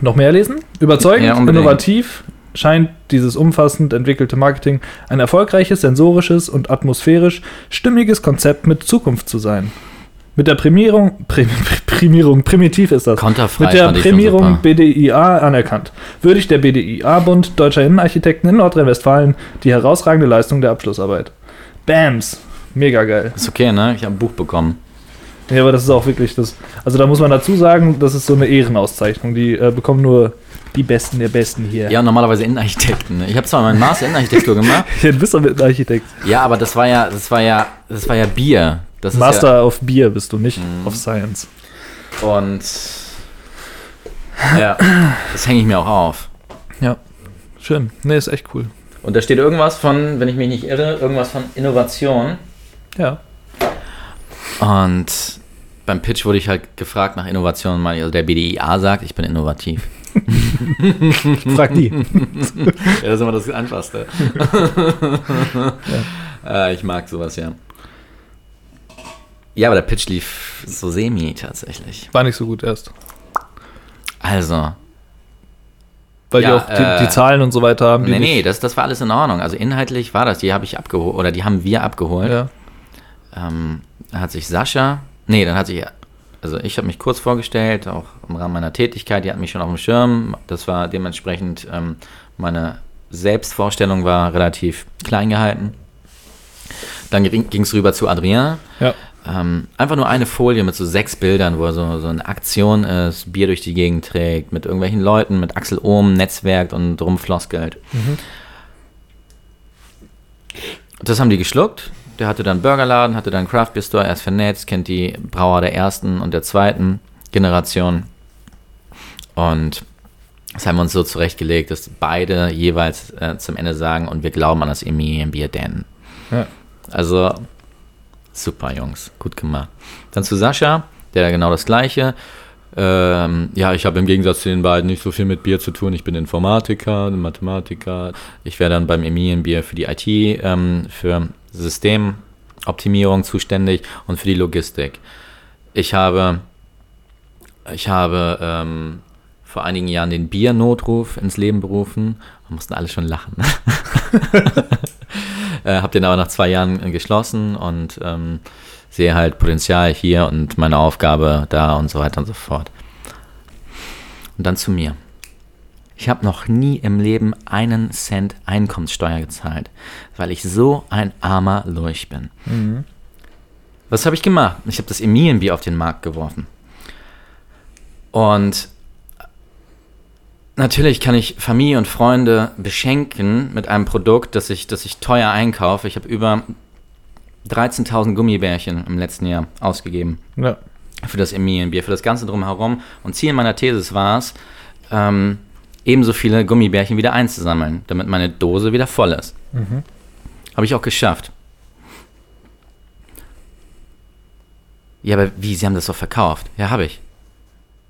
Noch mehr lesen? Überzeugend, Ja, innovativ scheint dieses umfassend entwickelte Marketing ein erfolgreiches, sensorisches und atmosphärisch stimmiges Konzept mit Zukunft zu sein. Mit der Prämierung, Prä, Prä, Prämierung. Primitiv ist das. Konterfrei Mit der Prämierung. BDIA anerkannt. Würdigt der BDIA-Bund Deutscher Innenarchitekten in Nordrhein-Westfalen die herausragende Leistung der Abschlussarbeit. Bams. Mega geil. Ist okay, ne? Ich habe ein Buch bekommen. Ja, aber das ist auch wirklich das. Also da muss man dazu sagen, das ist so eine Ehrenauszeichnung. Die äh, bekommen nur die Besten der Besten hier. Ja, normalerweise Innenarchitekten. ne? Ich habe zwar meinen Master Innenarchitektur gemacht. Du bist doch mit Architekt. Ja, aber das war ja, das war ja, das war ja Bier. Das Master of Bier bist du, nicht Mhm. of Science. Ja, und ja, das hänge ich mir auch auf. Ja. Schön. Nee, ist echt cool. Und da steht irgendwas von, wenn ich mich nicht irre, irgendwas von Innovation. Ja. Und beim Pitch wurde ich halt gefragt nach Innovation. Also der BDIA sagt, ich bin innovativ. Frag die. Ja, das ist immer das Einfachste. äh, ich mag sowas, ja. Ja, aber der Pitch lief so semi tatsächlich. War nicht so gut erst. Also, Weil Ja, die auch die, äh, die Zahlen und so weiter haben. Die nee, nee, das, das war alles in Ordnung. Also inhaltlich war das, die habe ich abgeholt, oder die haben wir abgeholt. Ja. Ähm, da hat sich Sascha, nee, dann hat sich, also ich habe mich kurz vorgestellt, auch im Rahmen meiner Tätigkeit, die hat mich schon auf dem Schirm. Das war dementsprechend, ähm, meine Selbstvorstellung war relativ klein gehalten. Dann ging es rüber zu Adrien. Ja. Ähm, einfach nur eine Folie mit so sechs Bildern, wo er so, so eine Aktion ist, Bier durch die Gegend trägt, mit irgendwelchen Leuten, mit Axel Ohm, Netzwerk und rumfloskelt. Das haben die geschluckt. Der hatte dann Burgerladen, hatte dann Craft Beer Store, er ist vernetzt, kennt die Brauer der ersten und der zweiten Generation. Und das haben wir uns so zurechtgelegt, dass beide jeweils äh, zum Ende sagen und wir glauben an das Emilienbier denn. Ja. Also super, Jungs, gut gemacht. Dann zu Sascha, der genau das gleiche. Ähm, ja, ich habe im Gegensatz zu den beiden nicht so viel mit Bier zu tun. Ich bin Informatiker, Mathematiker. Ich wäre dann beim Emilienbier für die IT, ähm, für Systemoptimierung zuständig und für die Logistik. Ich habe, ich habe ähm, vor einigen Jahren den Biernotruf ins Leben berufen. Wir mussten alle schon lachen. äh, habe den aber nach zwei Jahren geschlossen und ähm, sehe halt Potenzial hier und meine Aufgabe da und so weiter und so fort. Und dann zu mir. Ich habe noch nie im Leben einen Cent Einkommenssteuer gezahlt, weil ich so ein armer Lurch bin. Was habe ich gemacht? Ich habe das Emilienbier auf den Markt geworfen. Und natürlich kann ich Familie und Freunde beschenken mit einem Produkt, das ich, das ich teuer einkaufe. Ich habe über 13.000 Gummibärchen im letzten Jahr ausgegeben Ja. für das Emilienbier, für das Ganze drumherum. Und Ziel meiner These war es, ähm, ebenso viele Gummibärchen wieder einzusammeln, damit meine Dose wieder voll ist. Habe ich auch geschafft. Ja, aber wie? Sie haben das doch verkauft. Ja, habe ich.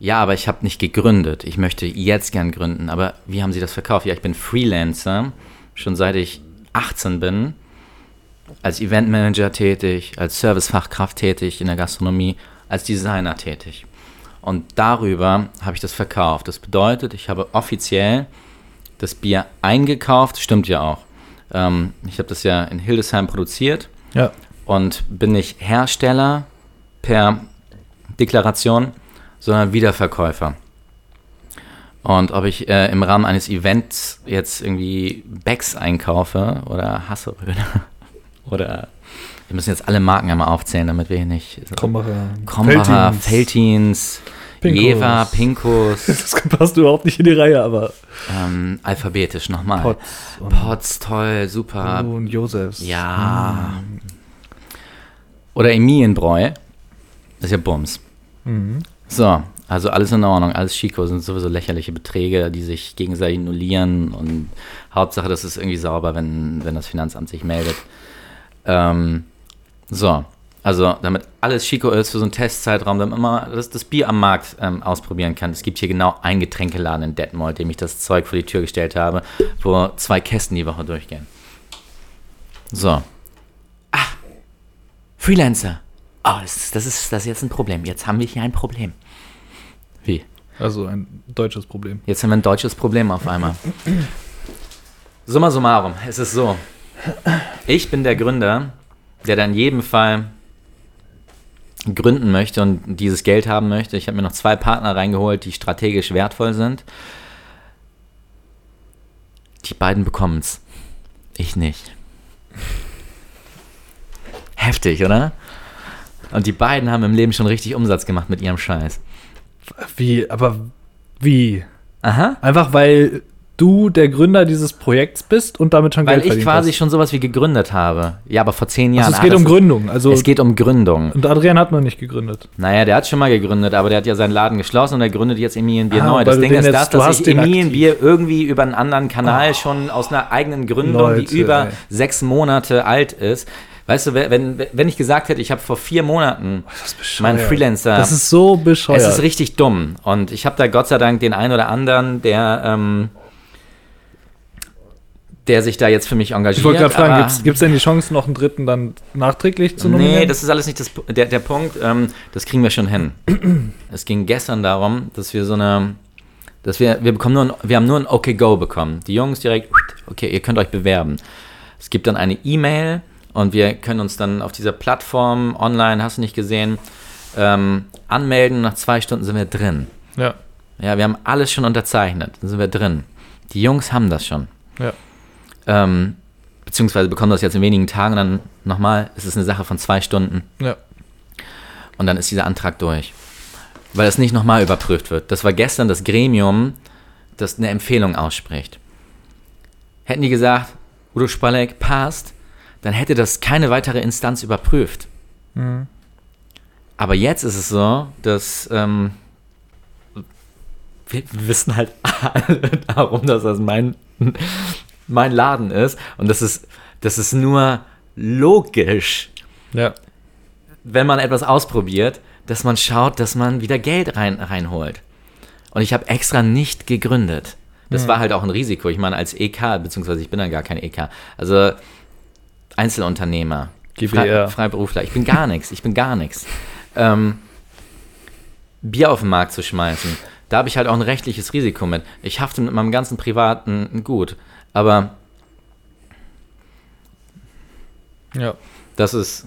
Ja, aber ich habe nicht gegründet. Ich möchte jetzt gern gründen. Aber wie haben Sie das verkauft? Ja, ich bin Freelancer, schon seit ich 18 bin, als Eventmanager tätig, als Servicefachkraft tätig in der Gastronomie, als Designer tätig. Und darüber habe ich das verkauft. Das bedeutet, ich habe offiziell das Bier eingekauft, stimmt ja auch. Ähm, ich habe das ja in Hildesheim produziert Ja. und bin nicht Hersteller per Deklaration, sondern Wiederverkäufer. Und ob ich äh, im Rahmen eines Events jetzt irgendwie Becks einkaufe oder Hasseröder oder wir müssen jetzt alle Marken einmal aufzählen, damit wir hier nicht Krombacher. Krombacher. Feltins, Pinkus. Jever, Pinkus, Das passt überhaupt nicht in die Reihe, aber ähm, alphabetisch nochmal. Und, Potts, toll, super. und Josefs. Ja. Oder Emilienbräu. Das ist ja Bums. Mhm. So, also alles in Ordnung, alles Chico, sind sowieso lächerliche Beträge, die sich gegenseitig nullieren und Hauptsache, das ist irgendwie sauber, wenn, wenn das Finanzamt sich meldet. Ähm, so, also damit alles Chico ist für so einen Testzeitraum, damit man das, das Bier am Markt ähm, ausprobieren kann. Es gibt hier genau einen Getränkeladen in Detmold, dem ich das Zeug vor die Tür gestellt habe, wo zwei Kästen die Woche durchgehen. So. Ah, Freelancer. Oh, das, ist- das, ist, das ist jetzt ein Problem. Jetzt haben wir hier ein Problem. Wie? Also ein deutsches Problem. Jetzt haben wir ein deutsches Problem auf einmal. Summa summarum, es ist so. Ich bin der Gründer, der dann in jedem Fall gründen möchte und dieses Geld haben möchte. Ich habe mir noch zwei Partner reingeholt, die strategisch wertvoll sind. Die beiden bekommen es. Ich nicht. Heftig, oder? Und die beiden haben im Leben schon richtig Umsatz gemacht mit ihrem Scheiß. Wie, aber wie? Aha. Einfach weil du der Gründer dieses Projekts bist und damit schon Weil Geld ich verdient quasi hast. schon sowas wie gegründet habe. Ja, aber vor zehn Jahren. Also es Ah, geht das um Gründung. Also Es geht um Gründung. und Adrian hat noch nicht gegründet. Naja, der hat schon mal gegründet, aber der hat ja seinen Laden geschlossen und er gründet jetzt Emilienbier Ah, neu. weil Das Ding ist das, dass ich Emilienbier irgendwie über einen anderen Kanal schon aus einer eigenen Gründung, Leute, die über ey. sechs Monate alt ist. Weißt du, wenn, wenn ich gesagt hätte, ich habe vor vier Monaten meinen Freelancer. Das ist so bescheuert. es ist richtig dumm. Und ich habe da Gott sei Dank den einen oder anderen, der, ähm, der sich da jetzt für mich engagiert. ich wollte gerade fragen, gibt es denn die Chance, noch einen dritten dann nachträglich zu nominieren? Nee, das ist alles nicht das, der, der Punkt. Ähm, das kriegen wir schon hin. es ging gestern darum, dass wir so eine, dass wir, wir bekommen nur, ein, wir haben nur ein Okay Go bekommen. Die Jungs direkt, okay, ihr könnt euch bewerben. Es gibt dann eine E-Mail und wir können uns dann auf dieser Plattform online, hast du nicht gesehen, ähm, anmelden. Nach zwei Stunden sind wir drin. ja. Ja, wir haben alles schon unterzeichnet. Dann sind wir drin. Die Jungs haben das schon. Ja. Ähm, beziehungsweise bekommen das jetzt in wenigen Tagen. Dann nochmal, es ist eine Sache von zwei Stunden. Ja. Und dann ist dieser Antrag durch. Weil es nicht nochmal überprüft wird. Das war gestern das Gremium, das eine Empfehlung ausspricht. Hätten die gesagt, Udo Spalek passt, dann hätte das keine weitere Instanz überprüft. Mhm. Aber jetzt ist es so, dass ähm, wir wissen halt alle darum, dass das mein, mein Laden ist. Und das ist, das ist nur logisch, Ja. wenn man etwas ausprobiert, dass man schaut, dass man wieder Geld rein, reinholt. Und ich habe extra nicht gegründet. Das war halt auch ein Risiko. Ich meine, als EK, beziehungsweise ich bin dann gar kein EK. Also Einzelunternehmer. Frei, Freiberufler. Ich bin gar nichts. Ich bin gar nichts. Ähm, Bier auf den Markt zu schmeißen, da habe ich halt auch ein rechtliches Risiko mit. Ich hafte mit meinem ganzen privaten Gut. Aber Ja. Das ist,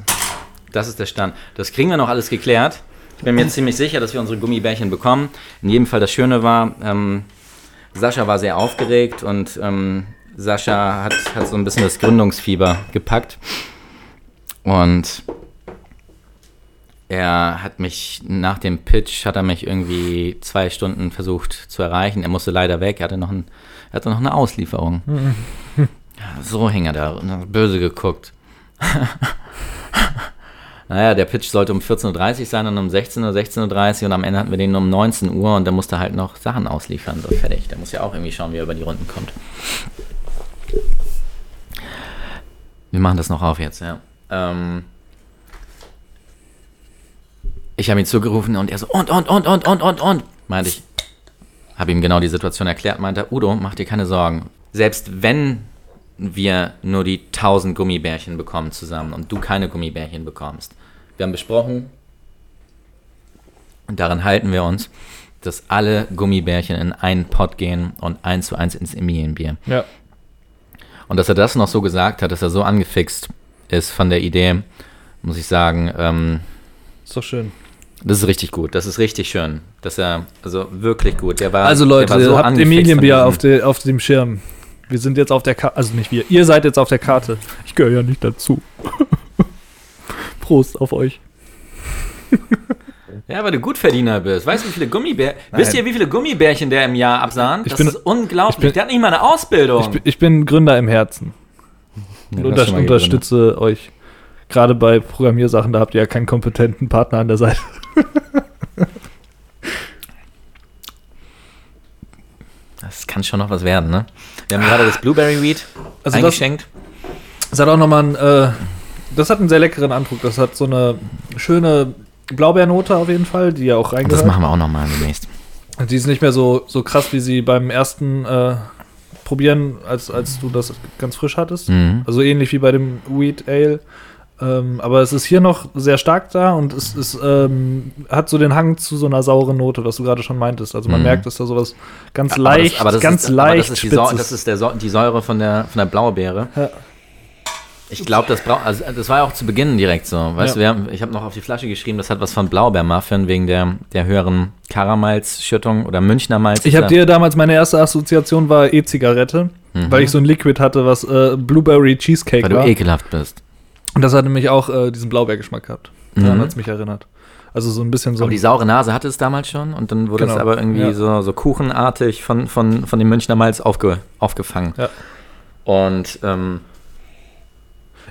das ist der Stand. Das kriegen wir noch alles geklärt. Ich bin mir ziemlich sicher, dass wir unsere Gummibärchen bekommen. In jedem Fall das Schöne war, ähm, Sascha war sehr aufgeregt und ähm, Sascha hat, hat so ein bisschen das Gründungsfieber gepackt. Und er hat mich nach dem Pitch, hat er mich irgendwie zwei Stunden versucht zu erreichen. Er musste leider weg, er hatte noch, ein, er hatte noch eine Auslieferung. Ja, so hing er da böse geguckt. naja, der Pitch sollte um 14.30 Uhr sein und um 16 Uhr, 16.30 Uhr und am Ende hatten wir den um 19 Uhr und der musste halt noch Sachen ausliefern. So fertig. Der muss ja auch irgendwie schauen, wie er über die Runden kommt. Wir machen das noch auf jetzt, ja. Ähm ich habe ihn zugerufen und er so, und, und, und, und, und, und, und, meinte ich. Habe ihm genau die Situation erklärt, meinte, Udo, mach dir keine Sorgen. Selbst wenn wir nur die 1000 Gummibärchen bekommen zusammen und du keine Gummibärchen bekommst. Wir haben besprochen, und daran halten wir uns, dass alle Gummibärchen in einen Pot gehen und eins zu eins ins Emilienbier. Ja. Und dass er das noch so gesagt hat, dass er so angefixt ist von der Idee, muss ich sagen, ähm, Ist doch schön. Das ist richtig gut. Das ist richtig schön. Dass er, also wirklich gut. Der war, Also Leute, der war ihr habt Emilienbier auf, de, auf dem Schirm. Wir sind jetzt auf der Karte, also nicht wir, ihr seid jetzt auf der Karte. Ich gehöre ja nicht dazu. Prost auf euch. Ja, weil du Gutverdiener bist. Weißt du, wie viele Gummibärchen. Wisst ihr, wie viele Gummibärchen der im Jahr absahnt? Ich Das bin- ist unglaublich. ich bin- der hat nicht mal eine Ausbildung. Ich, bin- ich bin Gründer im Herzen Ja, und unter, unterstütze euch. Gerade bei Programmiersachen, da habt ihr ja keinen kompetenten Partner an der Seite. Das kann schon noch was werden, ne? Wir haben gerade das Blueberry Weed Also das, eingeschenkt. das hat auch nochmal ein, äh, das hat einen sehr leckeren Andruck. Das hat so eine schöne Blaubeernote auf jeden Fall, die ja auch Und das reingehört. machen wir auch nochmal demnächst. Die ist nicht mehr so, so krass, wie sie beim ersten äh, Probieren, als, als du das ganz frisch hattest. Mhm. Also ähnlich wie bei dem Wheat Ale. Ähm, aber es ist hier noch sehr stark da und es ist, ähm, hat so den Hang zu so einer sauren Note, was du gerade schon meintest. Also man Mhm. merkt, dass da sowas ganz Aber leicht, das, aber das ganz ist, aber leicht das ist, die, Säure, das ist der, die Säure von der, von der Blaubeere. Ja. Ich glaube, das also das war ja auch zu Beginn direkt so. Weißt Ja. du, ich habe noch auf die Flasche geschrieben, das hat was von Blaubeermuffin wegen der, der höheren Karamalzschüttung oder Münchner Malz. Ich habe dir damals, meine erste Assoziation war E-Zigarette, weil ich so ein Liquid hatte, was äh, Blueberry Cheesecake weil du war. ekelhaft bist. Und das hat nämlich auch äh, diesen Blaubeergeschmack gehabt. Daran Mhm. hat es mich erinnert. Also so ein bisschen so. Aber die saure Nase hatte es damals schon und dann wurde es Genau, aber irgendwie ja. so, so kuchenartig von, von, von dem Münchner Malz aufge, aufgefangen. Ja. Und ähm,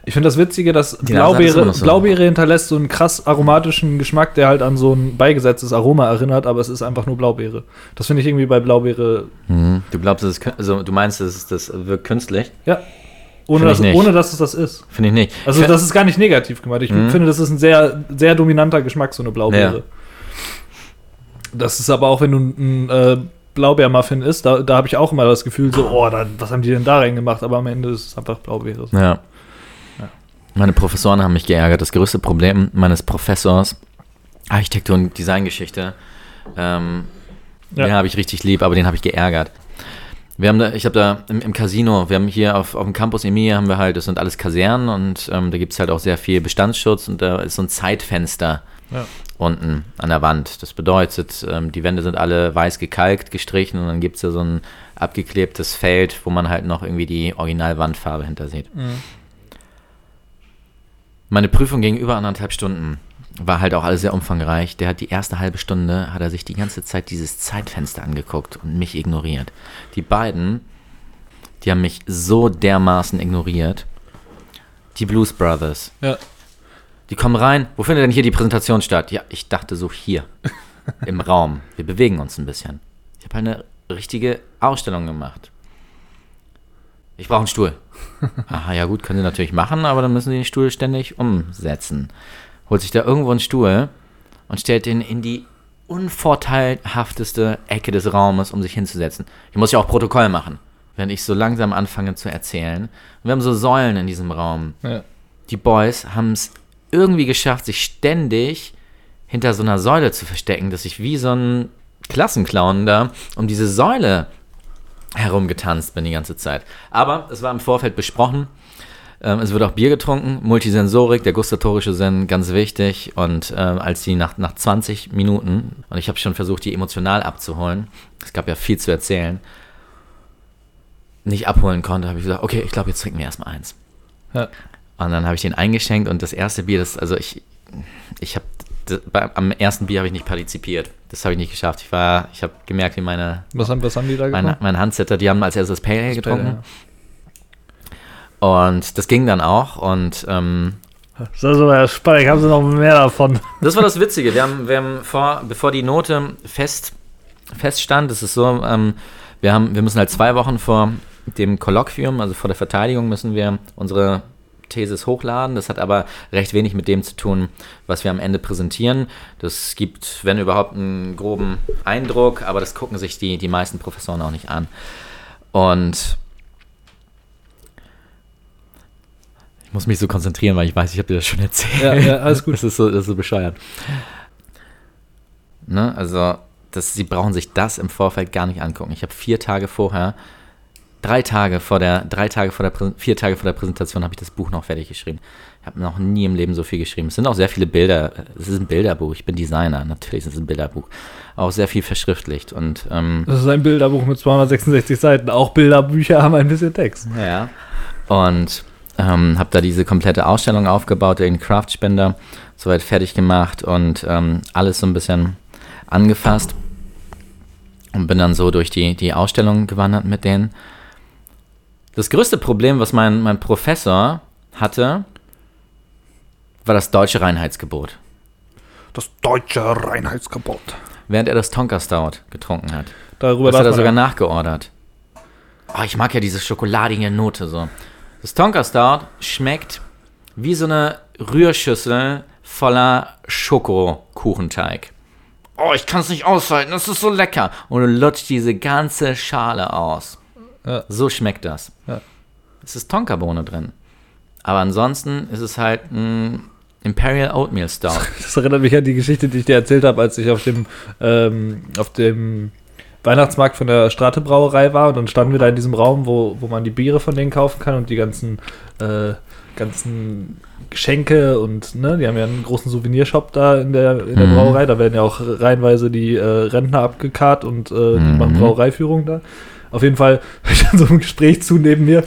ich finde das Witzige, dass es Blaubeere, noch so. Blaubeere hinterlässt so einen krass aromatischen Geschmack, der halt an so ein beigesetztes Aroma erinnert, aber es ist einfach nur Blaubeere. Das finde ich irgendwie bei Blaubeere, mhm. du glaubst, es ist, also du meinst, das, ist, das wirkt künstlich? ja. Ohne dass, ohne dass es das ist. Finde ich nicht. Also Ich das ist gar nicht negativ gemeint. Ich Mhm. finde, das ist ein sehr, sehr dominanter Geschmack, so eine Blaubeere. Ja. Das ist aber auch, wenn du ein äh, Blaubeermuffin isst, da, da habe ich auch immer das Gefühl, so, oh, da, was haben die denn da reingemacht? Aber am Ende ist es einfach Blaubeere. Ja. Meine Professoren haben mich geärgert. Das größte Problem meines Professors, Architektur- und Designgeschichte, ähm, Ja. den habe ich richtig lieb, aber den habe ich geärgert. Wir haben da, ich habe da im, im Casino, wir haben hier auf, auf dem Campus Emilia haben wir halt, das sind alles Kasernen und ähm, da gibt es halt auch sehr viel Bestandsschutz und da ist so ein Zeitfenster Ja. unten an der Wand. Das bedeutet, ähm, die Wände sind alle weiß gekalkt, gestrichen und dann gibt es ja so ein abgeklebtes Feld, wo man halt noch irgendwie die Originalwandfarbe hinter sieht. Meine Prüfung ging über anderthalb Stunden. War halt auch alles sehr umfangreich. Der hat die erste halbe Stunde, hat er sich die ganze Zeit dieses Zeitfenster angeguckt und mich ignoriert. Die beiden, die haben mich so dermaßen ignoriert. Die Blues Brothers. Ja. Die kommen rein. Wo findet denn hier die Präsentation statt? Ja, ich dachte so hier. Im Raum. Wir bewegen uns ein bisschen. Ich habe eine richtige Ausstellung gemacht. Ich brauche einen Stuhl. Aha, ja gut, können Sie natürlich machen, aber dann müssen Sie den Stuhl ständig umsetzen. Holt sich da irgendwo einen Stuhl und stellt den in die unvorteilhafteste Ecke des Raumes, um sich hinzusetzen. Ich muss ja auch Protokoll machen, während ich so langsam anfange zu erzählen. Und wir haben so Säulen in diesem Raum Ja. die Boys haben es irgendwie geschafft, sich ständig hinter so einer Säule zu verstecken, dass ich wie so ein Klassenclown da um diese Säule herumgetanzt bin die ganze Zeit. Aber es war im Vorfeld besprochen. Ähm, es wird auch Bier getrunken, Multisensorik, der gustatorische Sinn, ganz wichtig. Und ähm, als die nach, nach 20 Minuten, und ich habe schon versucht, die emotional abzuholen, es gab ja viel zu erzählen, nicht abholen konnte, habe ich gesagt, okay, ich glaube, jetzt trinken wir erstmal eins. Ja. Und dann habe ich den eingeschenkt und das erste Bier, das, also ich, ich habe, am ersten Bier habe ich nicht partizipiert. Das habe ich nicht geschafft. Ich war, ich habe gemerkt, wie meine, Was haben, was haben die da meine, gemacht? meine Handsetter, die haben als erstes das Pale Ale getrunken. Pale Und das ging dann auch. Und ähm, Das ist aber spannend, haben sie noch mehr davon. das war das Witzige. Wir haben, wir haben vor, bevor die Note fest, feststand, das ist so, ähm, wir, haben, wir müssen halt zwei Wochen vor dem Kolloquium, also vor der Verteidigung, müssen wir unsere Thesis hochladen. Das hat aber recht wenig mit dem zu tun, was wir am Ende präsentieren. Das gibt, wenn überhaupt, einen groben Eindruck, aber das gucken sich die, die meisten Professoren auch nicht an. Und muss mich so konzentrieren, weil ich weiß, ich habe dir das schon erzählt. Ja, ja, alles gut. Das ist so, das ist so bescheuert. Ne, also, das, sie brauchen sich das im Vorfeld gar nicht angucken. Ich habe vier Tage vorher, drei Tage vor der, drei Tage vor der, vier Tage vor der Präsentation habe ich das Buch noch fertig geschrieben. Ich habe noch nie im Leben so viel geschrieben. Es sind auch sehr viele Bilder. Es ist ein Bilderbuch. Ich bin Designer. Natürlich ist es ein Bilderbuch. Auch sehr viel verschriftlicht und ähm, Das ist ein Bilderbuch mit 266 Seiten. Auch Bilderbücher haben ein bisschen Text. Ja. Und ähm, habe da diese komplette Ausstellung aufgebaut, den Craftspender soweit fertig gemacht und ähm, alles so ein bisschen angefasst. Und bin dann so durch die, die Ausstellung gewandert mit denen. Das größte Problem, was mein, mein Professor hatte, war das deutsche Reinheitsgebot. Das deutsche Reinheitsgebot. Während er das Tonka Stout getrunken hat. Darüber Das hat er sogar man nachgeordert. Oh, ich mag ja diese schokoladige Note so. Das Tonka Stout schmeckt wie so eine Rührschüssel voller Schokokuchenteig. Oh, ich kann es nicht aushalten, das ist so lecker. Und du lutscht diese ganze Schale aus. Ja. So schmeckt das. Ja. Es ist Tonkabohne drin. Aber ansonsten ist es halt ein Imperial Oatmeal Stout. Das erinnert mich an die Geschichte, die ich dir erzählt habe, als ich auf dem, ähm, auf dem Weihnachtsmarkt von der Strate Brauerei war und dann standen wir da in diesem Raum, wo, wo man die Biere von denen kaufen kann und die ganzen, äh, ganzen Geschenke und ne, die haben ja einen großen Souvenirshop da in der, in der Mhm. Brauerei. Da werden ja auch reihenweise die äh, Rentner abgekarrt und äh, die Mhm. machen Brauereiführung da. Auf jeden Fall hör ich dann so ein Gespräch zu neben mir.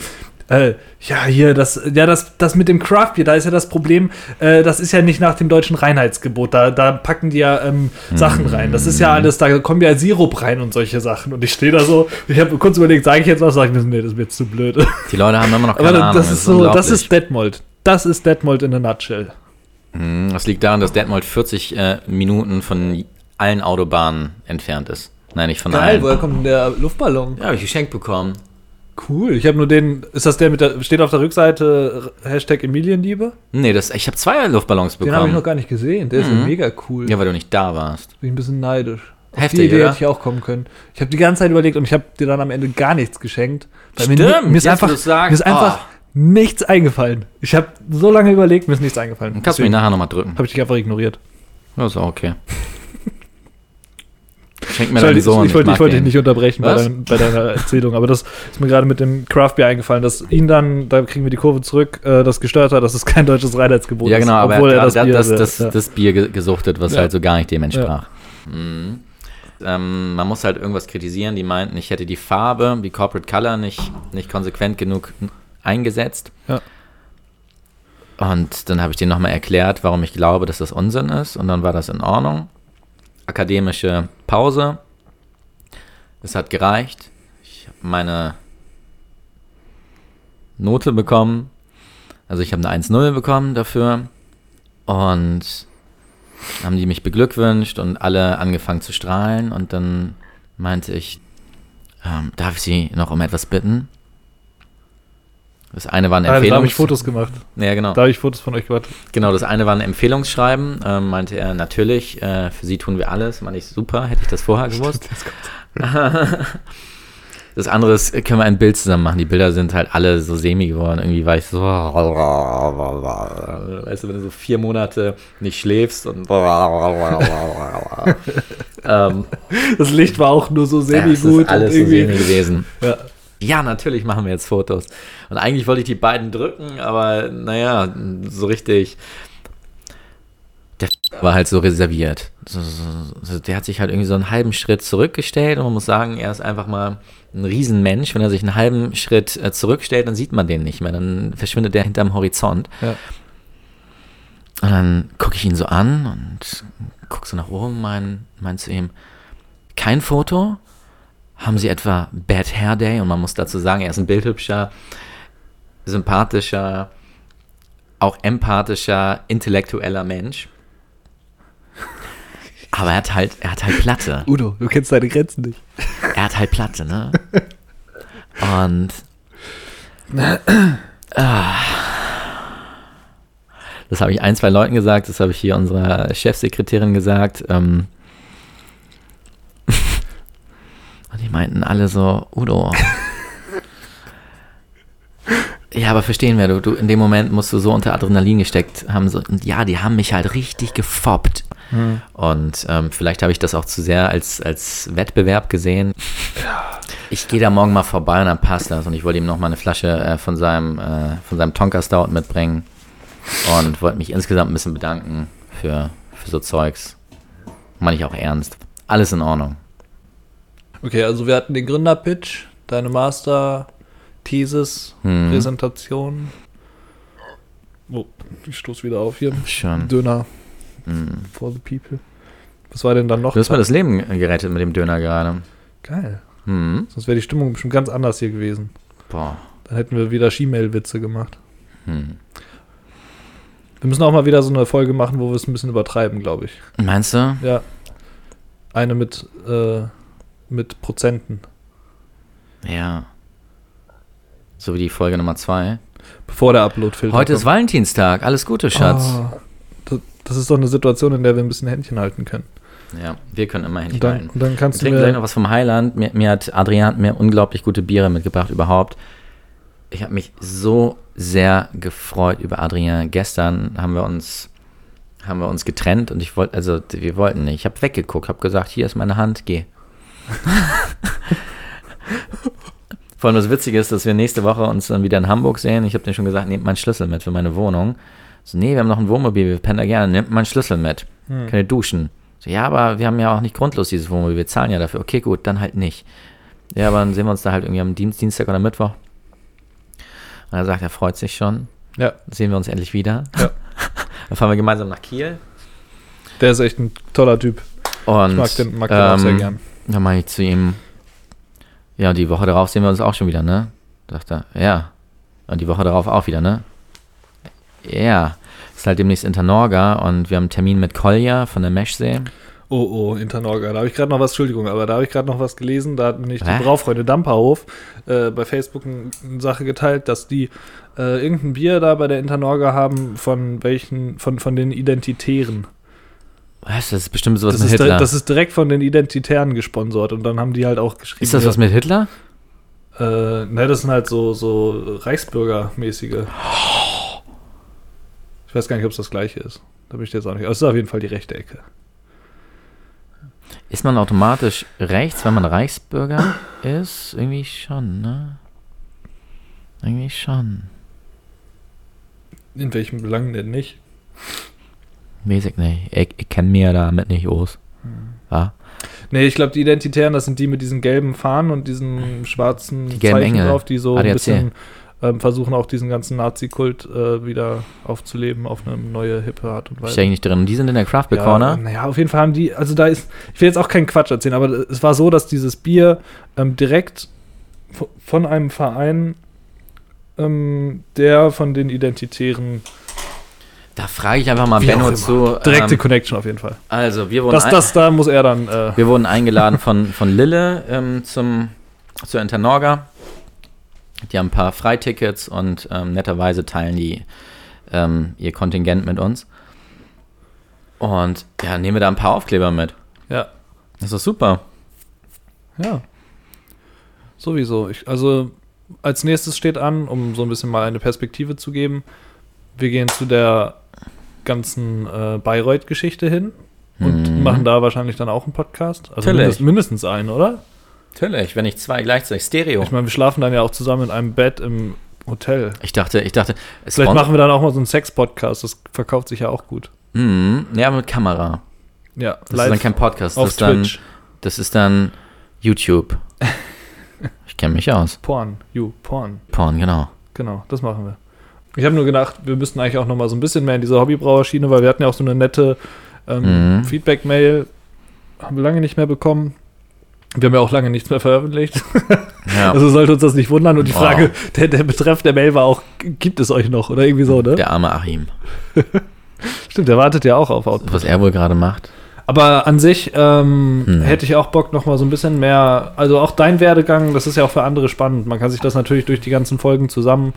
Äh, ja, hier, das, ja, das, das mit dem Craft Beer, da ist ja das Problem, äh, das ist ja nicht nach dem deutschen Reinheitsgebot. Da, da packen die ja ähm, Sachen rein. Das ist ja alles, da kommen ja Sirup rein und solche Sachen. Und ich stehe da so, ich habe kurz überlegt, sage ich jetzt was, sage ich, nee, das ist mir jetzt zu blöd. Die Leute haben immer noch keine Aber Ahnung. das ist so, das ist Detmold. Das ist Detmold in a nutshell. Mhm, Das liegt daran, dass Detmold 40 äh, Minuten von allen Autobahnen entfernt ist. Nein, nicht von allen. kommt denn der Luftballon? Ja, habe ich geschenkt bekommen. Cool. Ich habe nur den, ist das der mit der, steht auf der Rückseite Hashtag Emilienliebe? Nee, das, ich habe zwei Luftballons Den habe ich bekommen. noch gar nicht gesehen. Der ist Mhm. ja mega cool. ja, weil du nicht da warst. Bin ich ein bisschen neidisch. Auf Heftig, die Idee oder? hätte ich auch kommen können. Ich habe die ganze Zeit überlegt und ich habe dir dann am Ende gar nichts geschenkt. Weil Mir, Stimmt, mir ist jetzt, einfach, sagst. mir ist einfach Oh. nichts eingefallen. Ich habe so lange überlegt, mir ist nichts eingefallen. Dann kannst du mich nachher nochmal drücken. habe ich dich einfach ignoriert. Das ist auch okay. Schenk mir Ich wollte, deinen ich, Sohn. ich wollte, mag ich wollte dich nicht unterbrechen bei, dein, bei deiner Erzählung, aber das ist mir gerade mit dem Craft Beer eingefallen, dass ihn dann, da kriegen wir die Kurve zurück, äh, das gestört hat, dass es kein deutsches Reinheitsgebot Ja, ist. genau, aber obwohl er er hat das Bier, das, das, ja. das Bier ge- gesuchtet, was Ja. halt so gar nicht dem entsprach. Mhm. Ähm, man muss halt irgendwas kritisieren. Die meinten, ich hätte die Farbe, die Corporate Color, nicht, nicht konsequent genug eingesetzt. Ja. Und dann habe ich denen nochmal erklärt, warum ich glaube, dass das Unsinn ist. Und dann war das in Ordnung. Akademische Pause. Es hat gereicht. Ich habe meine Note bekommen. Also ich habe eine 1-0 bekommen dafür. Und haben die mich beglückwünscht und alle angefangen zu strahlen. Und dann meinte ich, ähm, darf ich Sie noch um etwas bitten? Das eine war ein Ah, da habe Empfehlungs... ich Fotos gemacht. Ja, genau. Da habe ich Fotos von euch gemacht. Genau, das eine war ein Empfehlungsschreiben. Ähm, meinte er, natürlich, äh, für Sie tun wir alles. Meinte ich, super, hätte ich das vorher gewusst. Das andere ist, können wir ein Bild zusammen machen. Die Bilder sind halt alle so semi geworden. Irgendwie war ich so. Weißt du, wenn du so vier Monate nicht schläfst und. ähm, Das Licht war auch nur so ja, semi gut ist alles so semi gewesen. ja. Ja, natürlich machen wir jetzt Fotos. Und eigentlich wollte ich die beiden drücken, aber naja, so richtig. Der war halt so reserviert. Der hat sich halt irgendwie so einen halben Schritt zurückgestellt und man muss sagen, er ist einfach mal ein Riesenmensch. Wenn er sich einen halben Schritt äh, zurückstellt, dann sieht man den nicht mehr. Dann verschwindet der hinterm Horizont. Ja. Und dann gucke ich ihn so an und gucke so nach oben, mein, mein zu ihm, kein Foto? Haben Sie etwa Bad Hair Day? Und man muss dazu sagen, er ist ein bildhübscher, sympathischer, auch empathischer, intellektueller Mensch. Aber er hat halt, er hat halt Platte. Udo, du kennst deine Grenzen nicht. Er hat halt Platte, ne? Und ah, das habe ich ein, zwei Leuten gesagt, das habe ich hier unserer Chefsekretärin gesagt. Ähm, und die meinten alle so, Udo. Ja, aber verstehen wir, du, du, in dem Moment musst du so unter Adrenalin gesteckt haben. So, und ja, die haben mich halt richtig gefoppt. Und ähm, vielleicht habe ich das auch zu sehr als, als Wettbewerb gesehen. Ich gehe da morgen mal vorbei und dann passt das. Und ich wollte ihm noch mal eine Flasche äh, von seinem, äh, von seinem Tonka Stout mitbringen. Und wollte mich insgesamt ein bisschen bedanken für, für so Zeugs. Meine ich auch ernst. Alles in Ordnung. Okay, also wir hatten den Gründerpitch, deine Master-Thesis, Hm. Präsentation. Oh, ich stoß wieder auf hier. Schön. Döner Hm. for the people. Was war denn dann noch? Du hast mir das Leben gerettet mit dem Döner gerade. Geil. Hm. Sonst wäre die Stimmung bestimmt ganz anders hier gewesen. Boah. Dann hätten wir wieder Schiemail-Witze gemacht. Hm. Wir müssen auch mal wieder so eine Folge machen, wo wir es ein bisschen übertreiben, glaube ich. Meinst du? Ja. Eine mit, äh, mit Prozenten. Ja. So wie die Folge Nummer zwei. Bevor der Upload-Filter Heute ist kommt. Valentinstag. Alles Gute, Schatz. Ah, das, ist doch eine Situation, in der wir ein bisschen Händchen halten können. Ja, wir können immer Händchen dann, halten. dann Wir kannst du trinken gleich noch was vom Highland. Mir, mir hat Adrian mir unglaublich gute Biere mitgebracht überhaupt. Ich habe mich so sehr gefreut über Adrian. Gestern haben wir uns haben wir uns getrennt und ich wollte also wir wollten nicht. Ich habe weggeguckt, habe gesagt, hier ist meine Hand, geh. Vor allem das Witzige ist, dass wir nächste Woche uns dann wieder in Hamburg sehen. Ich habe denen schon gesagt, nehmt meinen Schlüssel mit für meine Wohnung. So, nee, wir haben noch ein Wohnmobil, wir pennen da gerne, nehmt meinen Schlüssel mit. Hm. Könnt ihr duschen. So, ja, aber wir haben ja auch nicht grundlos dieses Wohnmobil, wir zahlen ja dafür. Okay, gut, dann halt nicht. Ja, aber dann sehen wir uns da halt irgendwie am Dienst, Dienstag oder Mittwoch. Und er sagt, er freut sich schon. Ja, Dann sehen wir uns endlich wieder. Ja. dann fahren wir gemeinsam nach Kiel. der ist echt ein toller Typ. Und Ich mag den, mag den auch sehr ähm, gern. Dann meine ich zu ihm, ja, die Woche darauf sehen wir uns auch schon wieder, ne? Sagt er, ja. Und die Woche darauf auch wieder, ne? Ja. Ist halt demnächst Internorga und wir haben einen Termin mit Kolja von der Meschsee. Oh, oh, Internorga. Da habe ich gerade noch was, Entschuldigung, aber da habe ich gerade noch was gelesen. Da hat nämlich die Hä? Braufreunde Damperhof äh, bei Facebook ein- eine Sache geteilt, dass die äh, irgendein Bier da bei der Internorga haben von welchen, von, von den Identitären. Was? Das ist bestimmt sowas Das mit Hitler. das ist direkt von den Identitären gesponsert und dann haben die halt auch geschrieben. ist das was mit Hitler? Äh, ne, das sind halt so, so Reichsbürgermäßige. Ich weiß gar nicht, ob es das gleiche ist. Da bin ich jetzt auch nicht. Aber es ist auf jeden Fall die rechte Ecke. Ist man automatisch rechts, wenn man Reichsbürger ist? Irgendwie schon, ne? Irgendwie schon. In welchen Belangen denn nicht? Weiß ich nicht. Ich, ich kenne mir damit nicht aus. Ja? Nee, ich glaube, die Identitären, das sind die mit diesen gelben Fahnen und diesen schwarzen Die gelben Engel. drauf, die so ein ADAC. bisschen ähm, versuchen, auch diesen ganzen Nazi-Kult äh, wieder aufzuleben auf eine neue, hippe Art und Weise. Ich nicht drin. Die sind in der Craft Beer Ja, Corner. naja, auf jeden Fall haben die, also da ist, ich will jetzt auch keinen Quatsch erzählen, aber es war so, dass dieses Bier ähm, direkt von einem Verein, ähm, der von den Identitären, Da frage ich einfach mal Wie Benno zu. direkte Ähm, Connection auf jeden Fall. also, wir wurden, Das, das, da muss er dann, äh, wir wurden eingeladen von, von Lille ähm, zum, zur Internorga. Die haben ein paar Freitickets und ähm, netterweise teilen die ähm, ihr Kontingent mit uns. Und ja, nehmen wir da ein paar Aufkleber mit. ja, Das ist super. ja. Sowieso. Ich, also, als nächstes steht an, um so ein bisschen mal eine Perspektive zu geben, wir gehen zu der ganzen äh, Bayreuth-Geschichte hin und Mhm. machen da wahrscheinlich dann auch einen Podcast. Also mindest, mindestens einen, oder? Natürlich, wenn nicht zwei gleichzeitig. Stereo. Ich meine, wir schlafen dann ja auch zusammen in einem Bett im Hotel. Ich dachte, ich dachte, Vielleicht machen wir dann auch mal so einen Sex-Podcast. Das verkauft sich ja auch gut. Mhm, ja, mit Kamera. Ja, Das ist dann kein Podcast, das auf ist dann, Twitch. das ist dann YouTube. Ich kenne mich aus. Porn. You, Porn. Porn, genau. Genau, das machen wir. Ich habe nur gedacht, wir müssten eigentlich auch noch mal so ein bisschen mehr in diese Hobbybrauerschiene, weil wir hatten ja auch so eine nette ähm, Mhm. Feedback-Mail. Haben wir lange nicht mehr bekommen. Wir haben ja auch lange nichts mehr veröffentlicht. Ja. Also sollte uns das nicht wundern. Und die Wow. Frage, der, der Betreff der Mail war auch, gibt es euch noch? Oder irgendwie so, ne? Der arme Achim. Stimmt, der wartet ja auch auf Output. Was er wohl gerade macht. Aber an sich ähm, Hm. hätte ich auch Bock, noch mal so ein bisschen mehr, also auch dein Werdegang, das ist ja auch für andere spannend. Man kann sich das natürlich durch die ganzen Folgen zusammen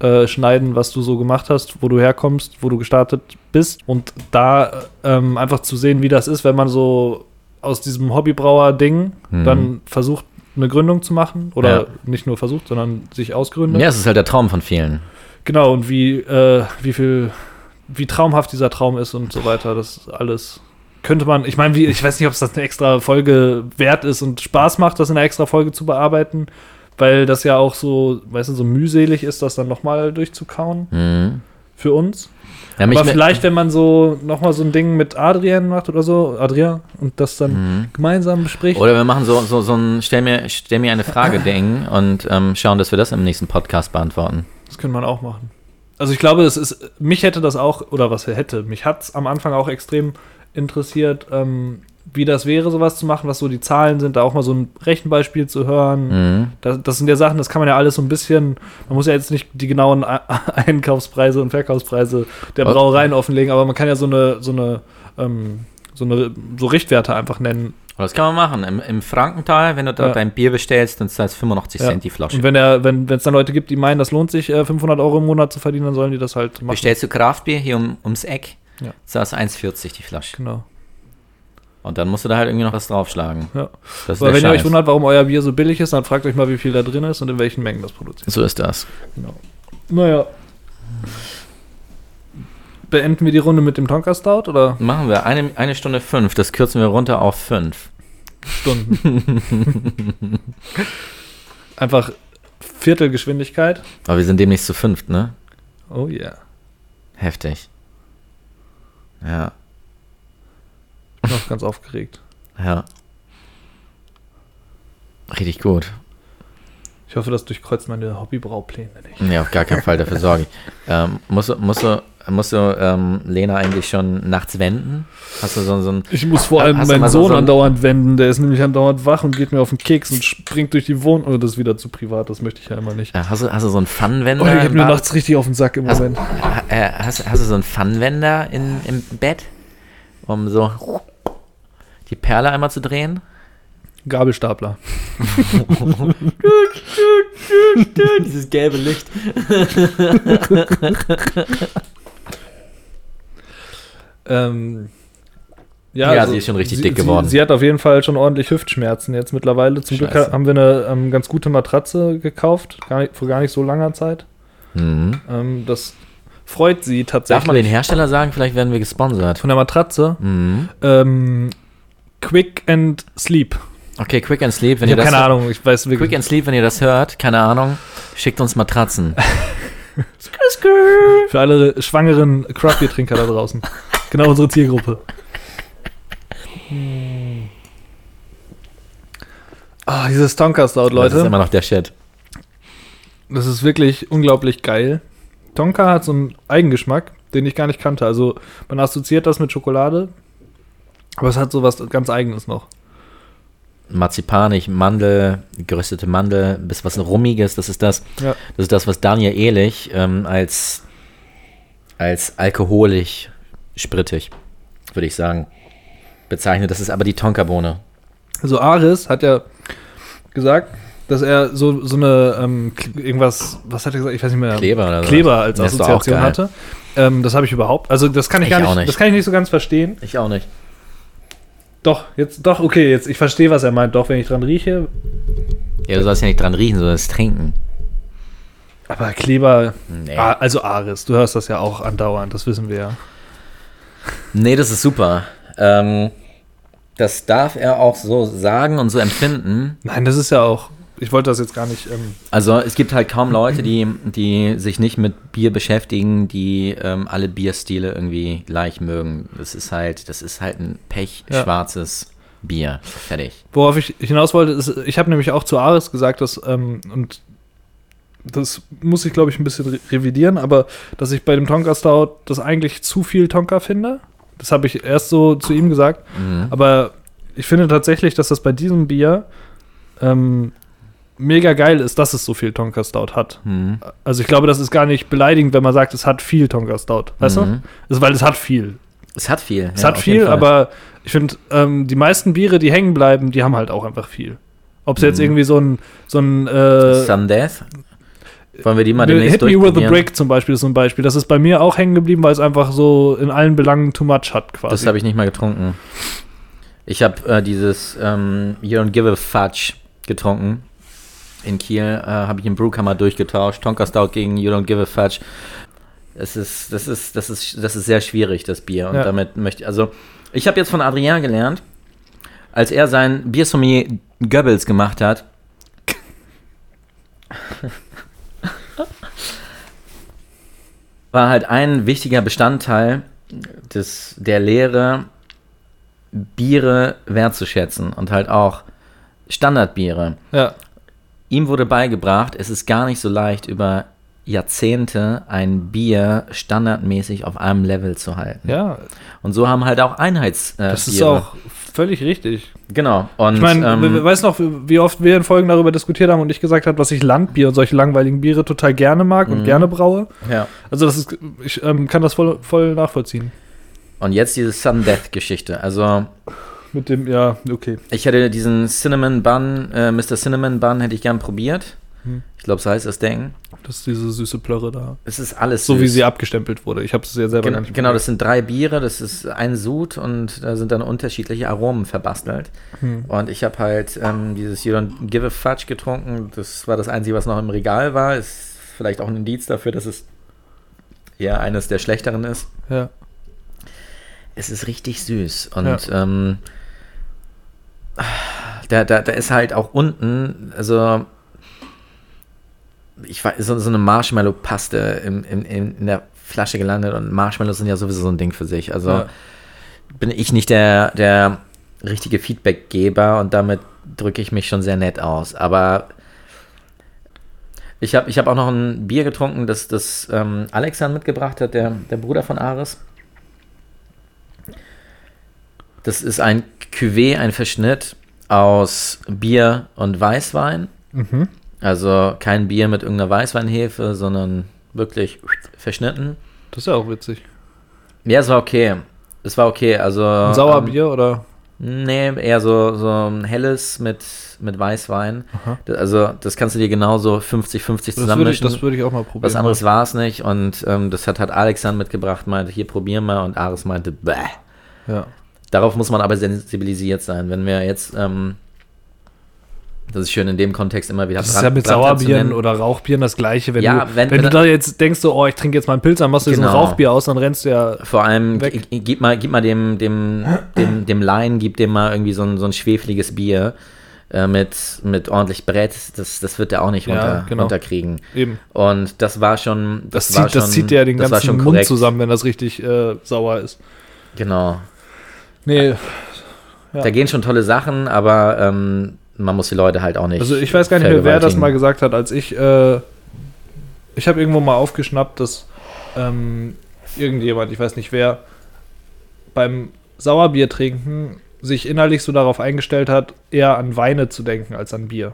äh, schneiden, was du so gemacht hast, wo du herkommst, wo du gestartet bist. Und da ähm, einfach zu sehen, wie das ist, wenn man so aus diesem Hobbybrauer-Ding Hm. dann versucht, eine Gründung zu machen. Oder Ja. nicht nur versucht, sondern sich ausgründet. Ja, es ist halt der Traum von vielen. Genau, und wie, äh, wie viel, wie traumhaft dieser Traum ist und so weiter, das alles könnte man, ich meine, ich weiß nicht, ob es das eine extra Folge wert ist und Spaß macht, das in einer extra Folge zu bearbeiten, weil das ja auch so, weißt du, so mühselig ist, das dann nochmal durchzukauen Mhm. für uns. Ja, Aber vielleicht, wenn man so nochmal so ein Ding mit Adrian macht oder so, Adrian, und das dann Mhm. gemeinsam bespricht. Oder wir machen so, so, so ein Stell mir, stell mir eine Frage-Ding und ähm, schauen, dass wir das im nächsten Podcast beantworten. Das könnte man auch machen. Also ich glaube, es ist, mich hätte das auch, oder was hätte, mich hat es am Anfang auch extrem interessiert, ähm, wie das wäre, sowas zu machen, was so die Zahlen sind, da auch mal so ein Rechenbeispiel zu hören. Mhm. Das, das sind ja Sachen, das kann man ja alles so ein bisschen, man muss ja jetzt nicht die genauen Einkaufspreise und Verkaufspreise der? Brauereien offenlegen, aber man kann ja so eine, so eine, ähm, so eine, so Richtwerte einfach nennen. Das kann man machen. Im, im Frankental, wenn du dort Ja. dein Bier bestellst, dann zahlst du 85 Ja. Cent die Flasche. Und wenn er, wenn es dann Leute gibt, die meinen, das lohnt sich, äh, 500 Euro im Monat zu verdienen, dann sollen die das halt machen. Bestellst du Kraftbier hier um, ums Eck, Ja. zahlst du 1,40 die Flasche. Genau. Und dann musst du da halt irgendwie noch was draufschlagen. Ja. Das Aber wenn ihr euch Scheiß. wundert, warum euer Bier so billig ist, dann fragt euch mal, wie viel da drin ist und in welchen Mengen das produziert. So ist das. Genau. Naja. Beenden wir die Runde mit dem Tonka Stout oder? Machen wir eine, eine Stunde fünf, das kürzen wir runter auf fünf. Stunden. Einfach Viertelgeschwindigkeit. Aber wir sind demnächst zu fünft, ne? Oh yeah. Heftig. Ja, Ich bin auch ganz aufgeregt. ja. Richtig gut. Ich hoffe, das durchkreuzt meine Hobbybraupläne nicht. Nee, auf gar keinen Fall, dafür sorge ich. Ähm, musst du, musst du, musst du ähm, Lena eigentlich schon nachts wenden? Hast du so, so ein. Ich muss vor allem meinen Sohn so andauernd wenden. Der ist nämlich andauernd wach und geht mir auf den Keks und springt durch die Wohnung. Oh, das ist wieder zu privat, das möchte ich ja immer nicht. äh, Hast du, hast du so einen Pfannenwender? Oh, geht mir Bad- nachts richtig auf den Sack im Hast, Moment. äh, hast, hast du so einen Pfannenwender in, im Bett? Um so die Perle einmal zu drehen? Gabelstapler. Dieses gelbe Licht. Ähm, Ja, sie ist schon richtig dick geworden. Sie, sie hat auf jeden Fall schon ordentlich Hüftschmerzen jetzt mittlerweile. Zum Glück Scheiße. haben wir eine ähm, ganz gute Matratze gekauft, gar nicht, vor gar nicht so langer Zeit. Mhm. Ähm, das freut sie tatsächlich. Darf man den Hersteller sagen? Vielleicht werden wir gesponsert. Von der Matratze. Mhm. Ähm, Quick and Sleep. Okay, Quick and Sleep, wenn Ich ihr das keine Ahnung, ich weiß wirklich. Quick and Sleep, wenn ihr das hört, keine Ahnung, schickt uns Matratzen. Für alle schwangeren Craft-Bier-Trinker da draußen. Genau unsere Zielgruppe. Ah, dieses Tonka Stout, Das ist Leute. immer noch der Shit. Das ist wirklich unglaublich geil. Tonka hat so einen Eigengeschmack, den ich gar nicht kannte. Also man assoziiert das mit Schokolade, aber es hat so was ganz Eigenes noch. Marzipanig, Mandel, geröstete Mandel, bis was Rummiges, das ist das. Ja. Das ist das, was Daniel Ehlich ähm, als, als alkoholisch sprittig, würde ich sagen, bezeichnet. Das ist aber die Tonkabohne. Also Aris hat ja gesagt, dass er so, so eine ähm, irgendwas, was hat er gesagt? Ich weiß nicht mehr. Kleber oder so. Kleber als Das Assoziation hatte. Ähm, das habe ich überhaupt. Also das kann ich, Ich gar nicht, nicht. Das kann ich nicht so ganz verstehen. Ich auch nicht. Doch, jetzt, doch, okay, jetzt, ich verstehe, was er meint. Doch, wenn ich dran rieche. Ja, du sollst ja nicht dran riechen, sondern es trinken. Aber Kleber, Nee. ah, also Aris, du hörst das ja auch andauernd, das wissen wir ja. Nee, das ist super. Ähm, das darf er auch so sagen und so empfinden. Nein, das ist ja auch. Ich wollte das jetzt gar nicht. Ähm, Also es gibt halt kaum Leute, die, die sich nicht mit Bier beschäftigen, die ähm, alle Bierstile irgendwie gleich mögen. Das ist halt, das ist halt ein pechschwarzes Bier. Fertig. worauf ich hinaus wollte, ist, ich habe nämlich auch zu Aris gesagt, dass, ähm, und das muss ich, glaube ich, ein bisschen re revidieren, aber dass ich bei dem Tonka Stout das eigentlich zu viel Tonka finde. Das habe ich erst so zu ihm gesagt. Mhm. Aber ich finde tatsächlich, dass das bei diesem Bier ähm, mega geil ist, dass es so viel Tonka Stout hat. Mhm. Also ich glaube, das ist gar nicht beleidigend, wenn man sagt, es hat viel Tonka Stout. Weißt Mhm. du? Also, weil es hat viel. Es hat viel. Es ja, hat viel, aber ich finde, ähm, die meisten Biere, die hängen bleiben, die haben halt auch einfach viel. Ob es jetzt Mhm. irgendwie so ein, so ein äh, Sundeath. Wollen wir die mal demnächst Hit Me With a durchprobieren? Brick zum Beispiel ist so ein Beispiel. Das ist bei mir auch hängen geblieben, weil es einfach so in allen Belangen too much hat quasi. Das habe ich nicht mal getrunken. Ich habe äh, dieses ähm, You Don't Give a Fudge getrunken. In Kiel äh, habe ich im Brewkammer durchgetauscht. Tonka Stout gegen You Don't Give a Fudge. Es ist, das ist, das ist, das ist sehr schwierig, das Bier. Und Ja. damit möchte also ich habe jetzt von Adrien gelernt, als er sein Biersommelier Goebbels gemacht hat. war halt ein wichtiger Bestandteil des, der Lehre, Biere wertzuschätzen und halt auch Standardbiere. ja. Ihm wurde beigebracht, es ist gar nicht so leicht, über Jahrzehnte ein Bier standardmäßig auf einem Level zu halten. ja, Und so haben halt auch Einheits. Äh, das ist auch völlig richtig. Genau. Und Ich meine, ähm, weißt noch, wie oft wir in Folgen darüber diskutiert haben und ich gesagt habe, dass ich Landbier und solche langweiligen Biere total gerne mag und Mhm. gerne braue. ja. Also das ist, ich ähm, kann das voll, voll nachvollziehen. Und jetzt diese Sun Death Geschichte. Also Mit dem, ja, okay. ich hätte diesen Cinnamon Bun, äh, Mr. Cinnamon Bun hätte ich gern probiert. Hm. Ich glaube, so heißt das Ding. Das ist diese süße Plörre da. Es ist alles So wie süß. sie abgestempelt wurde. Ich habe es ja selber Gen nicht genau, probiert. das sind drei Biere, das ist ein Sud und da sind dann unterschiedliche Aromen verbastelt. Hm. Und ich habe halt ähm, dieses You Don't Give a Fudge getrunken. Das war das Einzige, was noch im Regal war. Ist vielleicht auch ein Indiz dafür, dass es eher eines der schlechteren ist. Ja. Es ist richtig süß und ähm, da, da, da ist halt auch unten, also ich weiß, so, so eine Marshmallow-Paste im, in, in der Flasche gelandet und Marshmallows sind ja sowieso so ein Ding für sich. Also Ja. bin ich nicht der, der richtige Feedbackgeber und damit drücke ich mich schon sehr nett aus. Aber ich habe ich hab auch noch ein Bier getrunken, das, das ähm, Alexan mitgebracht hat, der, der Bruder von Ares. Das ist ein Cuvée, ein Verschnitt aus Bier und Weißwein. Mhm. Also kein Bier mit irgendeiner Weißweinhefe, sondern wirklich verschnitten. Das ist ja auch witzig. Ja, es war okay. Es war okay. Also Ein ähm, Sauerbier oder? Nee, eher so, so ein helles mit, mit Weißwein. Das- Also, das kannst du dir genauso 50-50 Das würde, ich, zusammenmischen. das würde ich auch mal probieren. Was anderes war es nicht. Und ähm, das hat halt Alexander mitgebracht, meinte, hier probieren wir. Und Ares meinte, bäh. Ja. Darauf muss man aber sensibilisiert sein. Wenn wir jetzt, ähm, das ist schön in dem Kontext immer wieder Das ist Brand- ja mit Sauerbieren oder Rauchbieren das gleiche. Wenn Ja, du, wenn- wenn, du da jetzt denkst, so, oh, ich trinke jetzt mal einen Pilz, dann machst du jetzt ein Genau. Rauchbier aus, dann rennst du ja. Vor allem, gib mal, gib mal dem, dem, dem, dem Laien, gib dem mal irgendwie so ein, so ein schwefeliges Bier äh, mit, mit ordentlich Brett. Das, das wird er auch nicht Ja, runter, genau. runterkriegen. Eben. Und das war schon. Das, war zieht, das schon, zieht ja den das ganzen schon Mund zusammen, wenn das richtig äh, sauer ist. Genau. Nee, Ja. Da gehen schon tolle Sachen, aber ähm, man muss die Leute halt auch nicht. also ich weiß gar nicht mehr, wer das mal gesagt hat, als ich. Äh, ich habe irgendwo mal aufgeschnappt, dass ähm, irgendjemand, ich weiß nicht wer, beim Sauerbier trinken sich innerlich so darauf eingestellt hat, eher an Weine zu denken als an Bier.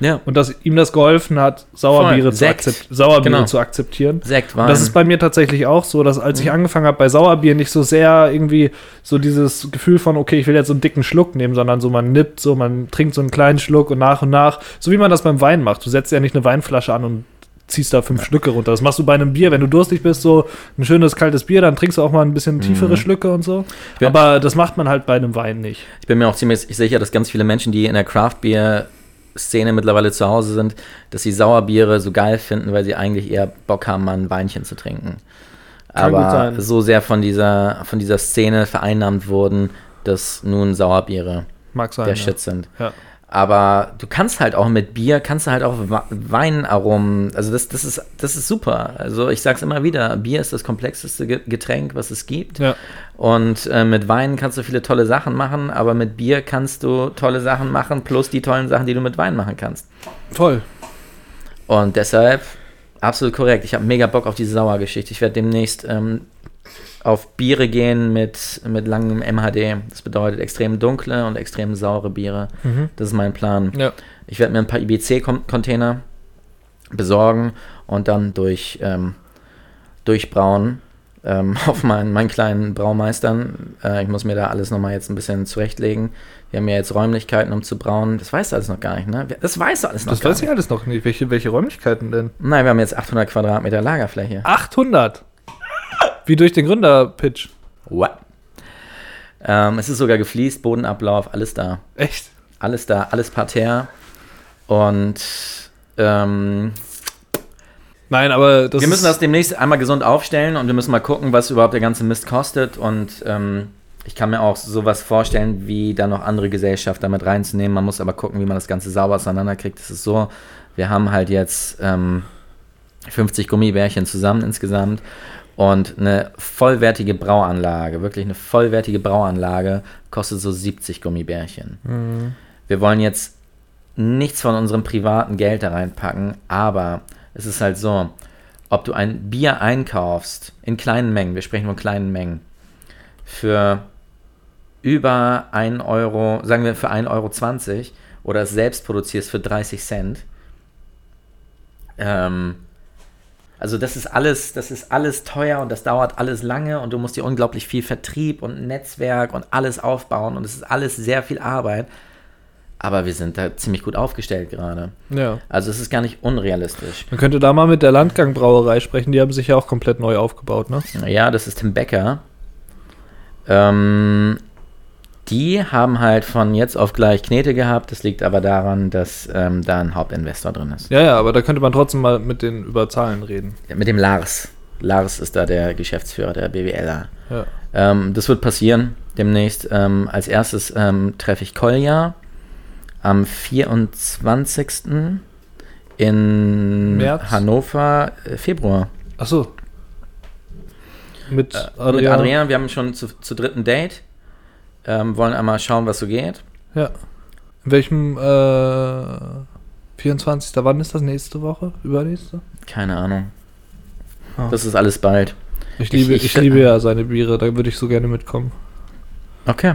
Ja, Und dass ihm das geholfen hat, Sauerbiere, zu, akzept Sauerbiere Genau. zu akzeptieren. Sekt, Wein. Und das ist bei mir tatsächlich auch so, dass als Mhm. ich angefangen habe bei Sauerbier nicht so sehr irgendwie so dieses Gefühl von, okay, ich will jetzt so einen dicken Schluck nehmen, sondern so man nippt, so man trinkt so einen kleinen Schluck und nach und nach, so wie man das beim Wein macht. Du setzt ja nicht eine Weinflasche an und ziehst da fünf Schlücke runter. Das machst du bei einem Bier, wenn du durstig bist, so ein schönes kaltes Bier, dann trinkst du auch mal ein bisschen tiefere Mhm. Schlücke und so. Ja. Aber das macht man halt bei einem Wein nicht. Ich bin mir auch ziemlich sicher, dass ganz viele Menschen, die in der Craft-Bier-Szene mittlerweile zu Hause sind, dass sie Sauerbiere so geil finden, weil sie eigentlich eher Bock haben, mal ein Weinchen zu trinken. Kann Aber so sehr von dieser, von dieser Szene vereinnahmt wurden, dass nun Sauerbiere sein. der ja. Shit sind. Ja. Aber du kannst halt auch mit Bier, kannst du halt auch Weinaromen, also das, das, ist, das ist super. Also ich sag's immer wieder, Bier ist das komplexeste Ge- Getränk, was es gibt. Ja. Und äh, mit Wein kannst du viele tolle Sachen machen, aber mit Bier kannst du tolle Sachen machen, plus die tollen Sachen, die du mit Wein machen kannst. Voll. Und deshalb absolut korrekt. Ich habe mega Bock auf diese Sauergeschichte. Ich werde demnächst ähm, auf Biere gehen mit, mit langem MHD. Das bedeutet extrem dunkle und extrem saure Biere. Mhm. Das ist mein Plan. Ja. Ich werde mir ein paar IBC-Container besorgen und dann durch, ähm, durchbrauen ähm, auf meinen, meinen kleinen Braumeistern. Äh, ich muss mir da alles nochmal jetzt ein bisschen zurechtlegen. Wir haben ja jetzt Räumlichkeiten, um zu brauen. Das weißt du alles noch gar nicht, ne? Das weißt du alles noch Das gar weiß ich alles noch nicht. Welche, welche Räumlichkeiten denn? Nein, wir haben jetzt 800 Quadratmeter Lagerfläche. 800! Wie durch den Gründer-Pitch. What? Ähm, es ist sogar gefliest, Bodenablauf, alles da. Echt? Alles da, alles parterre. Und ähm, Nein, aber das wir müssen das demnächst einmal gesund aufstellen und wir müssen mal gucken, was überhaupt der ganze Mist kostet. Und ähm, ich kann mir auch sowas vorstellen, wie da noch andere Gesellschaft damit reinzunehmen. Man muss aber gucken, wie man das Ganze sauber auseinanderkriegt. Es ist so, wir haben halt jetzt ähm, 50 Gummibärchen zusammen insgesamt und eine vollwertige Brauanlage, wirklich eine vollwertige Brauanlage, kostet so 70 Gummibärchen. Mhm. Wir wollen jetzt nichts von unserem privaten Geld da reinpacken, aber es ist halt so, ob du ein Bier einkaufst in kleinen Mengen, wir sprechen von kleinen Mengen, für über 1 Euro, sagen wir für 1,20 Euro oder es selbst produzierst für 30 Cent. Ähm, also das ist alles, das ist alles teuer und das dauert alles lange und du musst dir unglaublich viel Vertrieb und Netzwerk und alles aufbauen und es ist alles sehr viel Arbeit. Aber wir sind da ziemlich gut aufgestellt gerade. Ja. Also es ist gar nicht unrealistisch. Man könnte da mal mit der Landgang-Brauerei sprechen. Die haben sich ja auch komplett neu aufgebaut, ne? Ja, das ist Tim Becker. Ähm, die haben halt von jetzt auf gleich Knete gehabt. Das liegt aber daran, dass ähm, da ein Hauptinvestor drin ist. Ja, ja, aber da könnte man trotzdem mal mit denen über Zahlen reden. Mit dem Lars. Lars ist da der Geschäftsführer der BWLer. Ja. Ähm, das wird passieren demnächst. Ähm, als erstes ähm, treffe ich Kolja. am 24. in März? Hannover äh, Februar. Achso. Mit Äh, Mit Adrian, wir haben schon zu, zu dritten Date. Ähm, wollen einmal schauen, was so geht. Ja. In welchem äh, 24. Wann ist das? Nächste Woche? Übernächste? Keine Ahnung. Ah. Das ist alles bald. Ich liebe, ich- ich, liebe ja seine Biere, da würde ich so gerne mitkommen. Okay.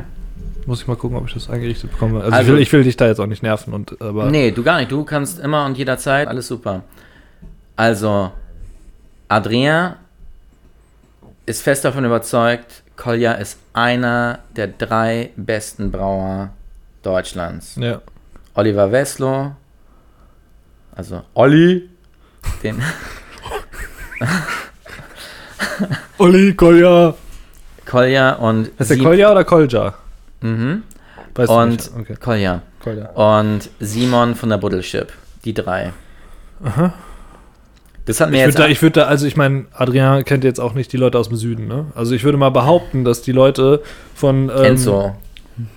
Muss ich mal gucken, ob ich das eingerichtet bekomme. Also, Also- ich, will, ich will dich da jetzt auch nicht nerven und aber Nee, du gar nicht. Du kannst immer und jederzeit. Alles super. Also, Adrien ist fest davon überzeugt, Kolja ist einer der drei besten Brauer Deutschlands. ja. Oliver Weslow, also Olli, den Olli Kolja. Kolja und Ist der Kolja oder Kolja? Mhm. Weißt Und. Okay. Kolja. Kolja. Und Simon von der Buddelship. Die drei. Aha. Das hat mir Ich jetzt. würde da, ich würd da, also ich meine, Adrian kennt jetzt auch nicht die Leute aus dem Süden, ne? Also ich würde mal behaupten, dass die Leute von ähm, Enzo.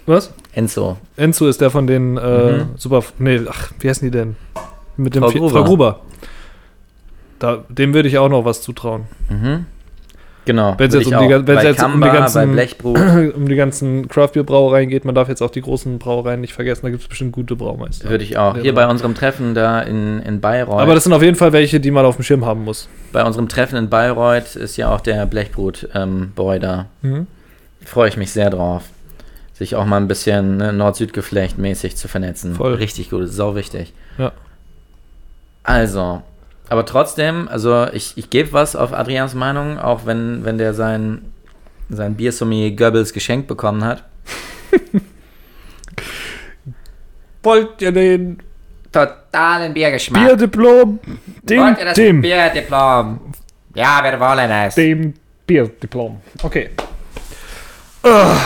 Was? Enzo. Enzo ist der von den äh, Mhm. super. Nee, ach, wie heißen die denn? Mit dem Frau Gruber. Frau Gruber. Da, dem würde ich auch noch was zutrauen. Mhm. Genau. Wenn's würde jetzt um die jetzt um die Kamba, ganzen- um die ganzen Craft-Bier-Brauereien geht, man darf jetzt auch die großen Brauereien nicht vergessen, da gibt es bestimmt gute Braumeister. Würde ich auch. Ja, Hier bei unserem Treffen da in, in Bayreuth. Aber das sind auf jeden Fall welche, die man auf dem Schirm haben muss. bei unserem Treffen in Bayreuth ist ja auch der Blechbrut-Boy da. Mhm. Freue ich mich sehr drauf. Sich auch mal ein bisschen ne, Nord-Süd-Geflecht mäßig zu vernetzen. Voll. Richtig gut, ist sau wichtig. Ja. Also, aber trotzdem, also ich, ich gebe was auf Adrians Meinung, auch wenn, wenn der sein, sein Biersommelier Goebbels geschenkt bekommen hat. Wollt ihr den Totalen Biergeschmack. Bierdiplom? Dem, Wollt ihr das dem, Bierdiplom? Ja, wir wollen es. dem Bierdiplom. Okay. Ah,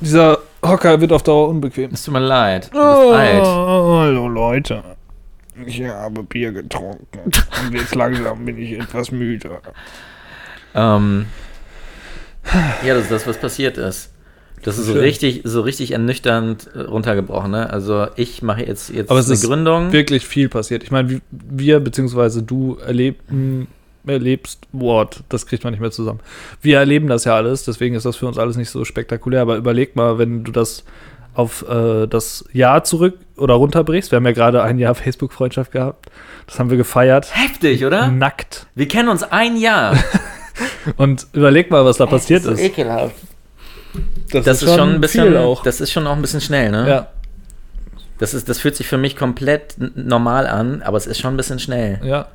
dieser Hocker wird auf Dauer unbequem. Es tut mir leid. Du bist Oh, alt. hallo Leute. Ich habe Bier getrunken. Und jetzt langsam bin ich etwas müde. Ähm, ja, das ist das, was passiert ist. Das ist so Schön. richtig, so richtig ernüchternd äh, runtergebrochen. Ne? Also ich mache jetzt, jetzt Aber es eine ist Gründung. Wirklich viel passiert. Ich meine, wir beziehungsweise du erleben, erlebst, Wort, das kriegt man nicht mehr zusammen. Wir erleben das ja alles, deswegen ist das für uns alles nicht so spektakulär. Aber überleg mal, wenn du das auf äh, das Jahr zurück oder runterbrichst. Wir haben ja gerade ein Jahr Facebook-Freundschaft gehabt. Das haben wir gefeiert. Heftig, oder? Nackt. Wir kennen uns ein Jahr. Und überleg mal, was da passiert so ist. ekelhaft. Das ist schon ein bisschen, auch. das ist schon auch ein bisschen schnell, ne? ja, Das, ist, das fühlt sich für mich komplett normal an, aber es ist schon ein bisschen schnell. ja.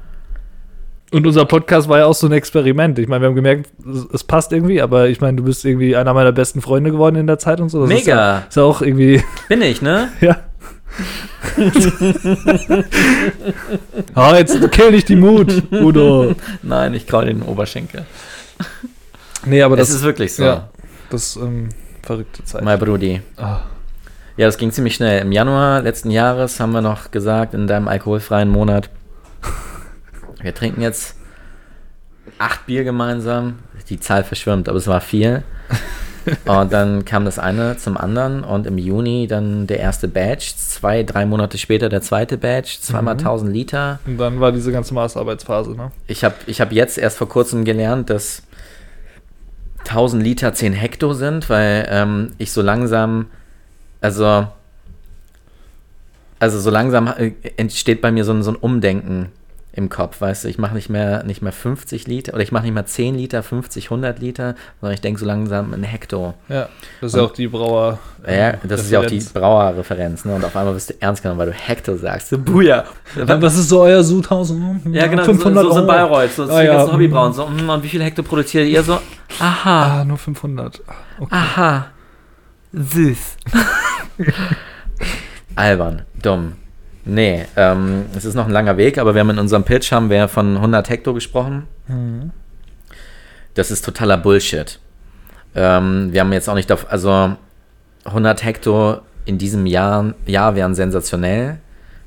Und unser Podcast war ja auch so ein Experiment. Ich meine, wir haben gemerkt, es, es passt irgendwie, aber ich meine, du bist irgendwie einer meiner besten Freunde geworden in der Zeit und so. Das Ist Mega. ja, ist ja auch irgendwie, Bin ich, ne? ja. ah, jetzt kill nicht die Mut, Udo. Nein, ich kraul den Oberschenkel. Nee, aber das das ist wirklich so. ja. das ähm, verrückte Zeit. Mein Brudi. Ah. Ja, das ging ziemlich schnell. Im Januar letzten Jahres haben wir noch gesagt, in deinem alkoholfreien Monat, wir trinken jetzt acht Bier gemeinsam. Die Zahl verschwimmt, aber es war viel. Und dann kam das eine zum anderen und im Juni dann der erste Batch, zwei, drei Monate später der zweite Batch, zweimal 1000 Liter. Und dann war diese ganze Maßarbeitsphase, ne? Ich habe ich hab jetzt erst vor kurzem gelernt, dass 1000 Liter 10 Hektar sind, weil ähm, ich so langsam, also, also so langsam äh, entsteht bei mir so ein, so ein Umdenken im Kopf, weißt du, ich mache nicht mehr, nicht mehr 50 Liter oder ich mache nicht mehr 10 Liter, 50, 100 Liter, sondern ich denke so langsam in Hektar. Ja, das ist ja auch die Brauer. Ja, das ist ja auch die Referenz. Brauerreferenz, ne? Und auf einmal wirst du ernst genommen, weil du Hektar sagst. So, Buja. Was ist so euer Sudhaus? Hm, Ja, genau, 500 so, so, Euro. Bayreuth, so, Ah, die ja. ganzen Hobbybrauen. So, mm, und wie viel Hektar produziert ihr so? Aha, Ah, nur 500. Okay. aha, süß. Albern, dumm. Nee, ähm, es ist noch ein langer Weg, aber wir haben in unserem Pitch haben wir von 100 Hektar gesprochen. Mhm. Das ist totaler Bullshit. Ähm, wir haben jetzt auch nicht, auf, also 100 Hektar in diesem Jahr, Jahr wären sensationell.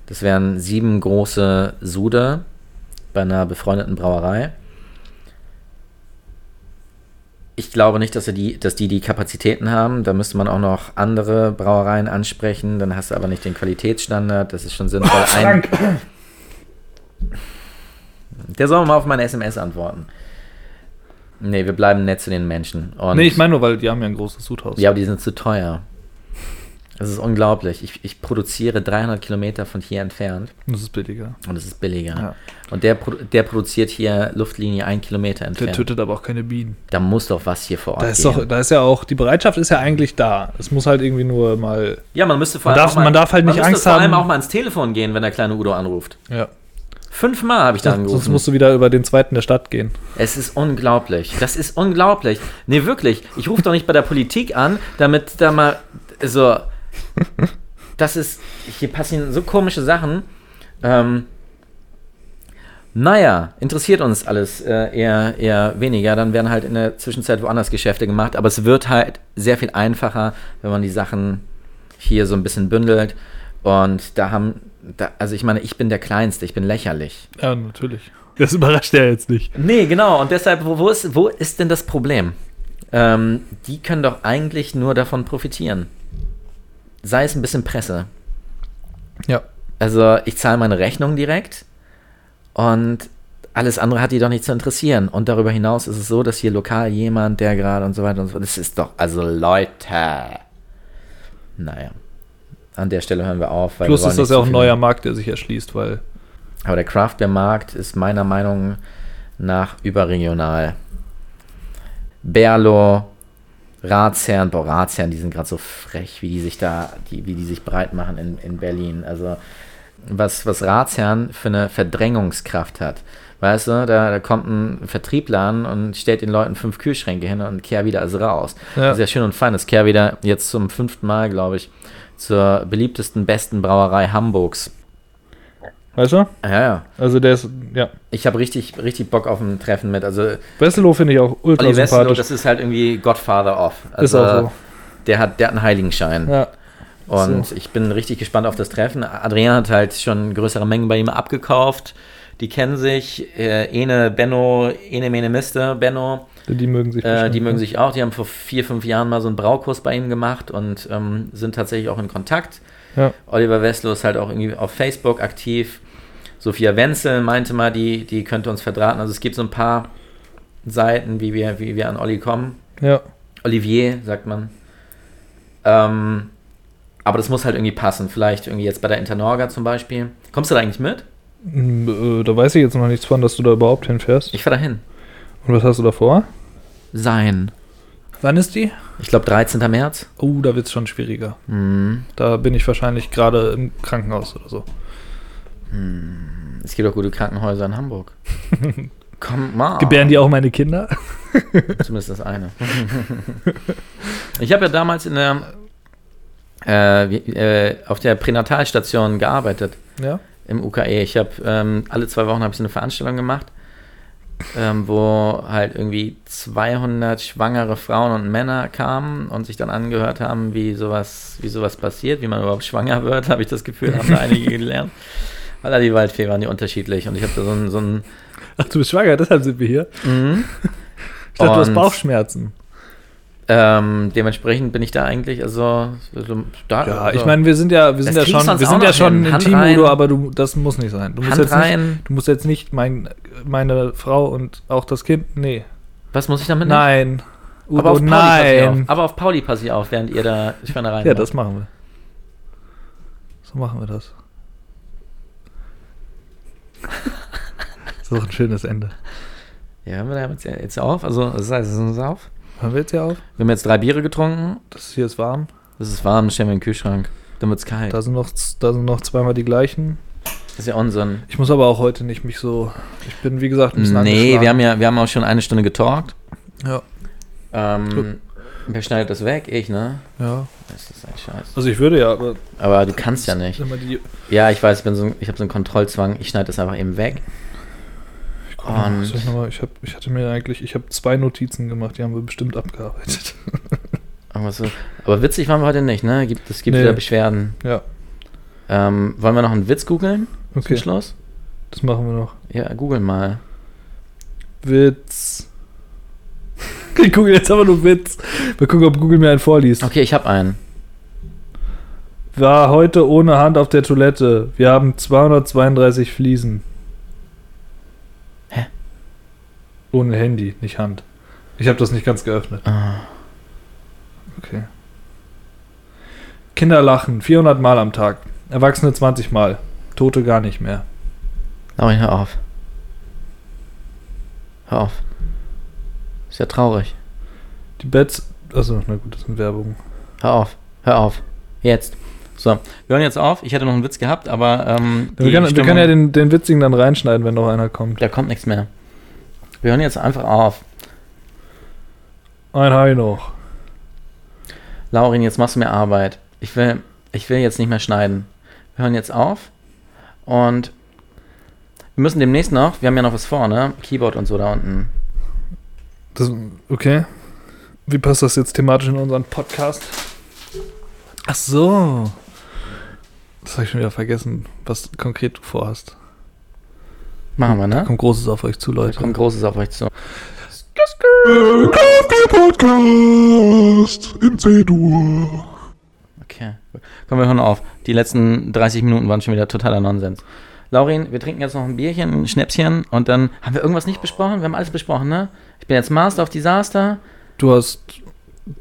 Das wären sieben große Sude bei einer befreundeten Brauerei. Ich glaube nicht, dass, er die, dass die die Kapazitäten haben. Da müsste man auch noch andere Brauereien ansprechen. Dann hast du aber nicht den Qualitätsstandard. Das ist schon sinnvoll. Ein, der soll mal auf meine SMS antworten. Nee, wir bleiben nett zu den Menschen. Und Nee, ich meine nur, weil die haben ja ein großes Sudhaus. ja, aber die sind zu teuer. Das ist unglaublich. Ich, ich produziere 300 Kilometer von hier entfernt Das ist billiger. und es ist billiger. Ja. Und der, der produziert hier Luftlinie ein Kilometer Der entfernt. tötet aber auch keine Bienen. Da muss doch was hier vor Ort Da ist, gehen. doch, da ist ja auch, die Bereitschaft ist ja eigentlich da. Es muss halt irgendwie nur mal. ja, man müsste vor Man allem darf- auch mal, man darf halt nicht müsste Angst vor allem haben- auch mal ans Telefon gehen, wenn der kleine Udo anruft. Ja. Fünfmal habe ich da Sonst angerufen. musst du wieder über den zweiten der Stadt gehen. Es ist unglaublich. Das ist unglaublich. Nee, wirklich. Ich rufe doch nicht bei der Politik an, damit da mal so. Das ist. Hier passieren so komische Sachen. Ähm, naja, interessiert uns alles äh, eher, eher weniger. Dann werden halt in der Zwischenzeit woanders Geschäfte gemacht. Aber es wird halt sehr viel einfacher, wenn man die Sachen hier so ein bisschen bündelt. Und da haben. Da, also, ich meine, ich bin der Kleinste, ich bin lächerlich. Ja, natürlich. Das überrascht ja jetzt nicht. Nee, genau. Und deshalb, wo, wo, ist, wo ist denn das Problem? Ähm, die können doch eigentlich nur davon profitieren. Sei es ein bisschen Presse. Ja. Also ich zahle meine Rechnung direkt und alles andere hat die doch nicht zu interessieren. Und darüber hinaus ist es so, dass hier lokal jemand, der gerade und so weiter und so fort, das ist doch, also Leute. Naja. An der Stelle hören wir auf. Weil Plus wir ist das ja auch ein neuer Markt, der sich erschließt, weil. Aber der Craft-Beer-Markt ist meiner Meinung nach überregional. Berlo, Ratsherren, boah, Ratsherren, die sind gerade so frech, wie die sich da, die, wie die sich breit machen in, in Berlin. Also, was, was Ratsherren für eine Verdrängungskraft hat. Weißt du, da, da kommt ein Vertriebler an und stellt den Leuten fünf Kühlschränke hin und Kehrwieder ist raus. Ja. Sehr schön und fein, dass Kehrwieder jetzt zum fünften Mal, glaube ich, zur beliebtesten, besten Brauerei Hamburgs. Weißt du? Ja, ja. Also der ist. Ja. Ich habe richtig, richtig Bock auf ein Treffen mit. Also Wesselow finde ich auch ultra Olli sympathisch. das ist halt irgendwie Godfather of. Ist Also, auch so. Der hat, der hat einen Heiligenschein. Ja. Und so. ich bin richtig gespannt auf das Treffen. Adrian hat halt schon größere Mengen bei ihm abgekauft. Die kennen sich. Äh, Ene, Benno, Ene, Mene, Mister, Benno. Die mögen sich Äh, die mögen ne? sich auch. Die haben vor vier, fünf Jahren mal so einen Braukurs bei ihm gemacht und ähm, sind tatsächlich auch in Kontakt. Ja. Oliver Westlow ist halt auch irgendwie auf Facebook aktiv. Sophia Wenzel meinte mal, die, die könnte uns verdrahten. Also es gibt so ein paar Seiten, wie wir, wie wir an Olli kommen. Ja. Olivier, sagt man. Ähm, aber das muss halt irgendwie passen. Vielleicht irgendwie jetzt bei der Internorga zum Beispiel. Kommst du da eigentlich mit? Äh, Da weiß ich jetzt noch nichts von, dass du da überhaupt hinfährst. Ich fahre da hin. Und was hast du da vor? Sein. Wann ist die? Ich glaube 13. März. Oh, da wird es schon schwieriger. Hm. Da bin ich wahrscheinlich gerade im Krankenhaus oder so. Es gibt auch gute Krankenhäuser in Hamburg. Komm mal. Gebären die auch meine Kinder? Zumindest das eine. ich habe ja damals in der äh, äh, auf der Pränatalstation gearbeitet Ja. im UKE. Ich habe ähm, alle zwei Wochen habe ich so eine Veranstaltung gemacht, ähm, wo halt irgendwie 200 schwangere Frauen und Männer kamen und sich dann angehört haben, wie sowas, wie sowas passiert, wie man überhaupt schwanger wird, habe ich das Gefühl, haben da einige gelernt. Weil die Waldfee waren die unterschiedlich und ich habe da so ein, so Ach, du bist schwanger, deshalb sind wir hier. mhm. Ich dachte, du hast Und- Bauchschmerzen. Ähm, dementsprechend bin ich da eigentlich, also, so, da, Ja, also ich meine, wir sind ja, wir sind Das ja schon, wir sind ja schon Hand Team. Udo, aber du, das muss nicht sein. Du musst, Hand jetzt nicht, rein. du musst jetzt nicht mein, meine Frau und auch das Kind, nee. Was muss ich damit Nein. Udo, aber auf Pauli passe ich auf. nein. Aber auf Pauli passe ich auf, während ihr da Schweinereien Ja, macht. das machen wir. So machen wir das. Das ist doch ein schönes Ende. Ja, hören wir da jetzt, jetzt auf? Also, das heißt, es ist uns auf. Hören wir jetzt hier auf? Wir haben jetzt drei Biere getrunken. Das hier ist warm. Das ist warm, stellen wir in den Kühlschrank. Dann es kalt. Da sind, noch, da sind noch zweimal die gleichen. Das ist ja Unsinn. Ich muss aber auch heute nicht mich so. Ich bin, wie gesagt, ein bisschen Nee, wir haben ja wir haben auch schon eine Stunde getalkt. Ja, Ähm, wer schneidet das weg? Ich, ne? ja. Das ist ein Scheiß. Also ich würde ja, aber. Aber du kannst ja nicht. Ja, ich weiß, ich, bin so, ich habe so einen Kontrollzwang. Ich schneide das einfach eben weg. Mal, Und- ich, mal, ich, hab, ich hatte mir eigentlich, ich habe zwei Notizen gemacht, die haben wir bestimmt abgearbeitet. Aber, so. aber witzig waren wir heute nicht, ne? Gibt, es gibt Nee. wieder Beschwerden. ja, Ähm, wollen wir noch einen Witz googeln okay, Schluss? das machen wir noch. Ja, googeln mal. Witz. ich google jetzt aber nur Witz. Mal gucken, ob Google mir einen vorliest. Okay, ich habe einen. War heute ohne Hand auf der Toilette. Wir haben 232 Fliesen. Hä? Ohne Handy, nicht Hand. Ich habe das nicht ganz geöffnet. Ah. Okay. Kinder lachen 400 Mal am Tag. Erwachsene 20 Mal. Tote gar nicht mehr. Laurin, hör auf. Hör auf. Ist ja traurig. Die Beds. Also, na gut, das sind Werbung. Hör auf. Hör auf. Jetzt. So, wir hören jetzt auf. Ich hätte noch einen Witz gehabt, aber ähm, Wir können, wir können ja den, den witzigen dann reinschneiden, wenn noch einer kommt. da kommt nichts mehr. Wir hören jetzt einfach auf. Ein Hai noch. Laurin, jetzt machst du mir Arbeit. Ich will, ich will jetzt nicht mehr schneiden. Wir hören jetzt auf und wir müssen demnächst noch, wir haben ja noch was vor, ne? Keyboard und so da unten. Das, okay. Wie passt das jetzt thematisch in unseren Podcast? Ach so. Das habe ich schon wieder vergessen, was konkret du vorhast. Machen wir, Da ne? kommt Großes auf euch zu, Da Leute. kommt Großes auf euch zu. Podcast in C-Dur. Okay. Komm, wir hören auf. Die letzten 30 Minuten waren schon wieder totaler Nonsens. Laurin, wir trinken jetzt noch ein Bierchen, ein Schnäpschen und dann haben wir irgendwas nicht besprochen? Wir haben alles besprochen, ne? Ich bin jetzt Master of Disaster, Du hast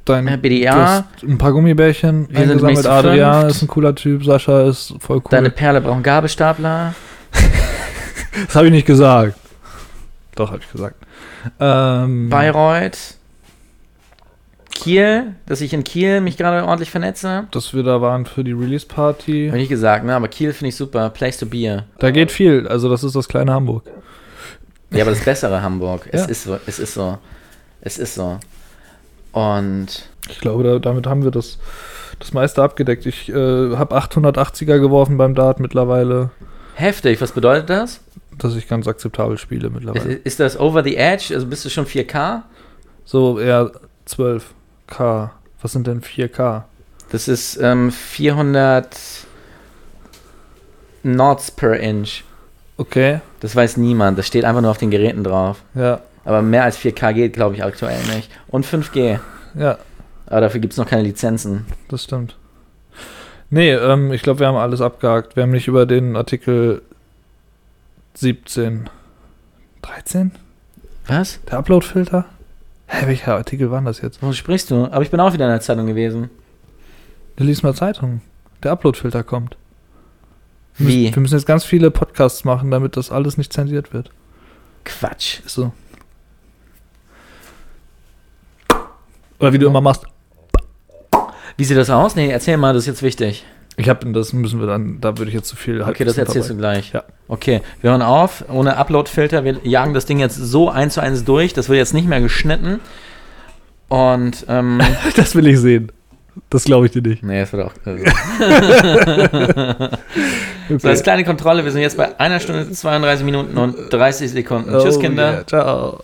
dein äh, du BDA, hast ein paar Gummibärchen Wir sind zu Adrian fünft. ist ein cooler Typ, Sascha ist voll cool. deine Perle braucht einen Gabelstapler. das habe ich nicht gesagt. Doch, habe ich gesagt. Ähm, Bayreuth, Kiel, dass ich in Kiel mich gerade ordentlich vernetze. dass wir da waren für die Release-Party. Habe ich nicht gesagt, ne? Aber Kiel finde ich super. Place to be. Da geht viel. Also, das ist das kleine Hamburg. Ja, aber das bessere Hamburg. Es Ja. ist so. Es ist so. Es ist so. Und Ich glaube, da, damit haben wir das, das meiste abgedeckt. Ich äh, habe 880er geworfen beim Dart mittlerweile, heftig. Was bedeutet das? Dass ich ganz akzeptabel spiele Ist, mittlerweile. ist das over the edge? Also bist du schon 4K? So eher 12K. Was sind denn 4K? Das ist ähm, 400 Knots per Inch. Okay, Das weiß niemand. Das steht einfach nur auf den Geräten drauf. ja, Aber mehr als 4K geht, glaube ich, aktuell nicht. Und 5G. ja, Aber dafür gibt es noch keine Lizenzen. das stimmt. Nee, ähm, ich glaube, wir haben alles abgehakt. Wir haben nicht über den Artikel 17. 13? Was? Der Upload-Filter? Hä, welcher Artikel war das jetzt? Wovon sprichst du? Aber ich bin auch wieder in der Zeitung gewesen. Du liest mal Zeitung. Der Upload-Filter kommt. Wir Wie? Müssen, wir müssen jetzt ganz viele Podcasts machen, damit das alles nicht zensiert wird. Quatsch. Ist so. Oder wie du immer machst. Wie sieht das aus? Nee, erzähl mal, das ist jetzt wichtig. Ich habe das müssen wir dann, da würde ich jetzt zu viel Okay, das erzählst du verbreiten. gleich. Ja. Okay, wir hören auf. Ohne Upload-Filter. Wir jagen das Ding jetzt so eins zu eins durch. Das wird jetzt nicht mehr geschnitten. Und, ähm, Das will ich sehen. Das glaube ich dir nicht. nee, das wird auch. Also. So, als kleine Kontrolle, wir sind jetzt bei einer Stunde, 32 Minuten und 30 Sekunden. Tschüss, Oh, Kinder. yeah. Ciao.